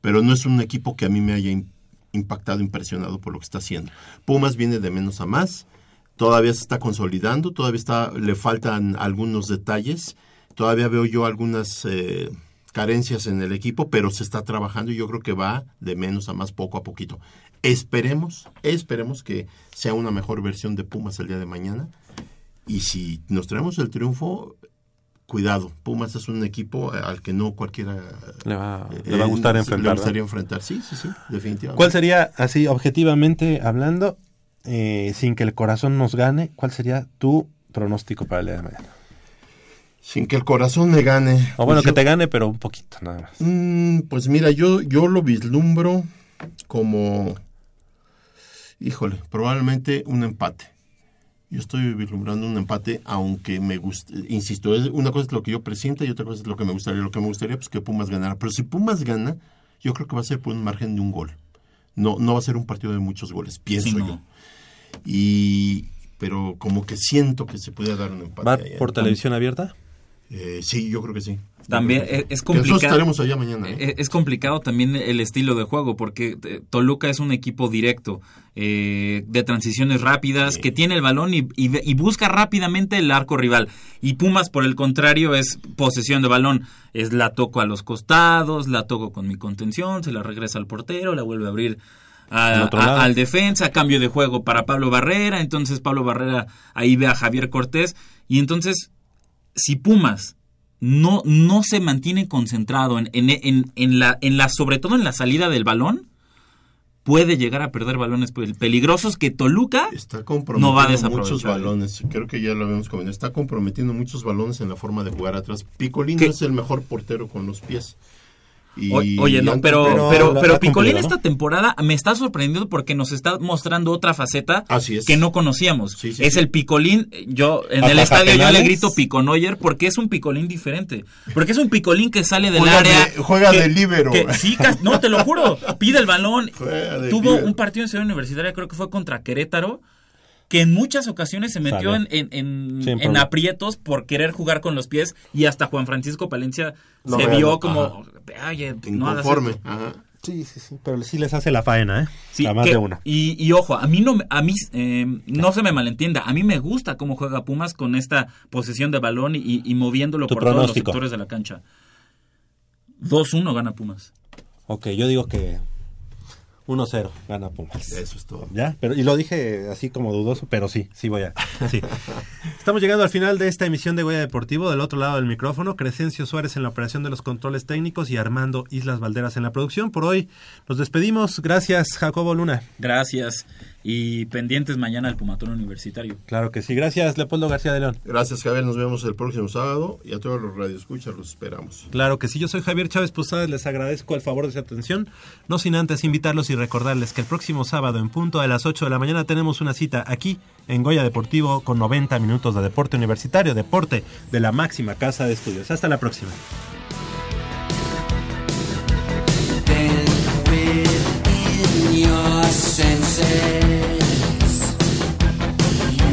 pero no es un equipo que a mí me haya im- impactado, impresionado por lo que está haciendo. Pumas viene de menos a más, todavía se está consolidando, todavía le faltan algunos detalles, todavía veo yo algunas eh, carencias en el equipo, pero se está trabajando y yo creo que va de menos a más poco a poquito. Esperemos, esperemos que sea una mejor versión de Pumas el día de mañana. Y si nos traemos el triunfo, cuidado, Pumas es un equipo al que no cualquiera Le va, eh, le va a gustar le enfrentar. gustaría ¿no? enfrentar. Sí, sí, sí, definitivamente. ¿Cuál sería, así objetivamente hablando, eh, sin que el corazón nos gane, cuál sería tu pronóstico para el día de mañana? Sin que el corazón me gane. O bueno, Pues que yo- te gane, pero un poquito, nada más. Mm, pues mira, yo, yo lo vislumbro como, híjole, probablemente un empate. Yo estoy vislumbrando un empate, aunque me gusta, insisto, es- una cosa es lo que yo presiento y otra cosa es lo que me gustaría. Lo que me gustaría pues que Pumas ganara. Pero si Pumas gana, yo creo que va a ser por un margen de un gol. No, no va a ser un partido de muchos goles, pienso Sí, no. yo. Y, pero como que siento que se puede dar un empate. ¿Va por televisión abierta? Eh, sí, yo creo que sí. También es, es complicado. Nosotros estaremos allá mañana. ¿eh? Es, es complicado también el estilo de juego porque eh, Toluca es un equipo directo, eh, de transiciones rápidas, que tiene el balón y, y ve- y busca rápidamente el arco rival. Y Pumas, por el contrario, es posesión de balón. Es la toco a los costados, la toco con mi contención, se la regresa al portero, la vuelve a abrir a- a- al defensa, cambio de juego para Pablo Barrera, entonces Pablo Barrera ahí ve a Javier Cortés y entonces si Pumas no, no se mantiene concentrado en, en, en, en la, en la, sobre todo en la salida del balón, puede llegar a perder balones pel- peligrosos que Toluca Está no comprometiendo va a desaprovechar. muchos balones. Creo que ya lo habíamos comentado. Está comprometiendo muchos balones en la forma de jugar atrás. Picolín ¿Qué? no es el mejor portero con los pies. Y Oye, no, pero, pero pero, la- pero ha Picolín cumplido, ¿no? esta temporada me está sorprendiendo porque nos está mostrando otra faceta Así es. que no conocíamos. Sí, sí, es sí. el Picolín, yo en el estadio yo le grito Piconoyer porque es un Picolín diferente. Porque es un Picolín que sale del Juega área. de- juega que- de líbero. que- sí, cas- no, te lo juro. Pide el balón. Juega de Tuvo un partido en Ciudad Universitaria, creo que fue contra Querétaro, que en muchas ocasiones se metió en, en, en- aprietos por querer jugar con los pies y hasta Juan Francisco Palencia Lo se vio ajá. como, oye, no hagas Inconforme. esto". Ajá. Sí, sí, sí. Pero sí les hace la faena, ¿eh? Sí, a más que- de una. Y, y ojo, a mí no me- a mí eh, no se me malentienda, a mí me gusta cómo juega Pumas con esta posesión de balón y, y moviéndolo por todos los sectores de la cancha. 2-1 gana Pumas. Ok, yo digo que 1-0 gana Pumas. Eso es todo. ¿Ya? Pero, y lo dije así como dudoso, pero sí, sí voy a. Sí. Estamos llegando al final de esta emisión de Goya Deportivo. Del otro lado del micrófono, Crescencio Suárez en la operación de los controles técnicos y Armando Islas Valderas en la producción. Por hoy nos despedimos. Gracias, Jacobo Luna. Gracias y pendientes mañana al Pumatón Universitario. Claro que sí. Gracias, Leopoldo García de León. Gracias, Javier. Nos vemos el próximo sábado y a todos los radioescuchas los esperamos. Claro que sí. Yo soy Javier Chávez Posadas. Les agradezco el favor de su atención. No sin antes invitarlos y recordarles que el próximo sábado en punto a las 8 de la mañana tenemos una cita aquí en Goya Deportivo con 90 minutos de deporte universitario, deporte de la máxima casa de estudios. Hasta la próxima. senses.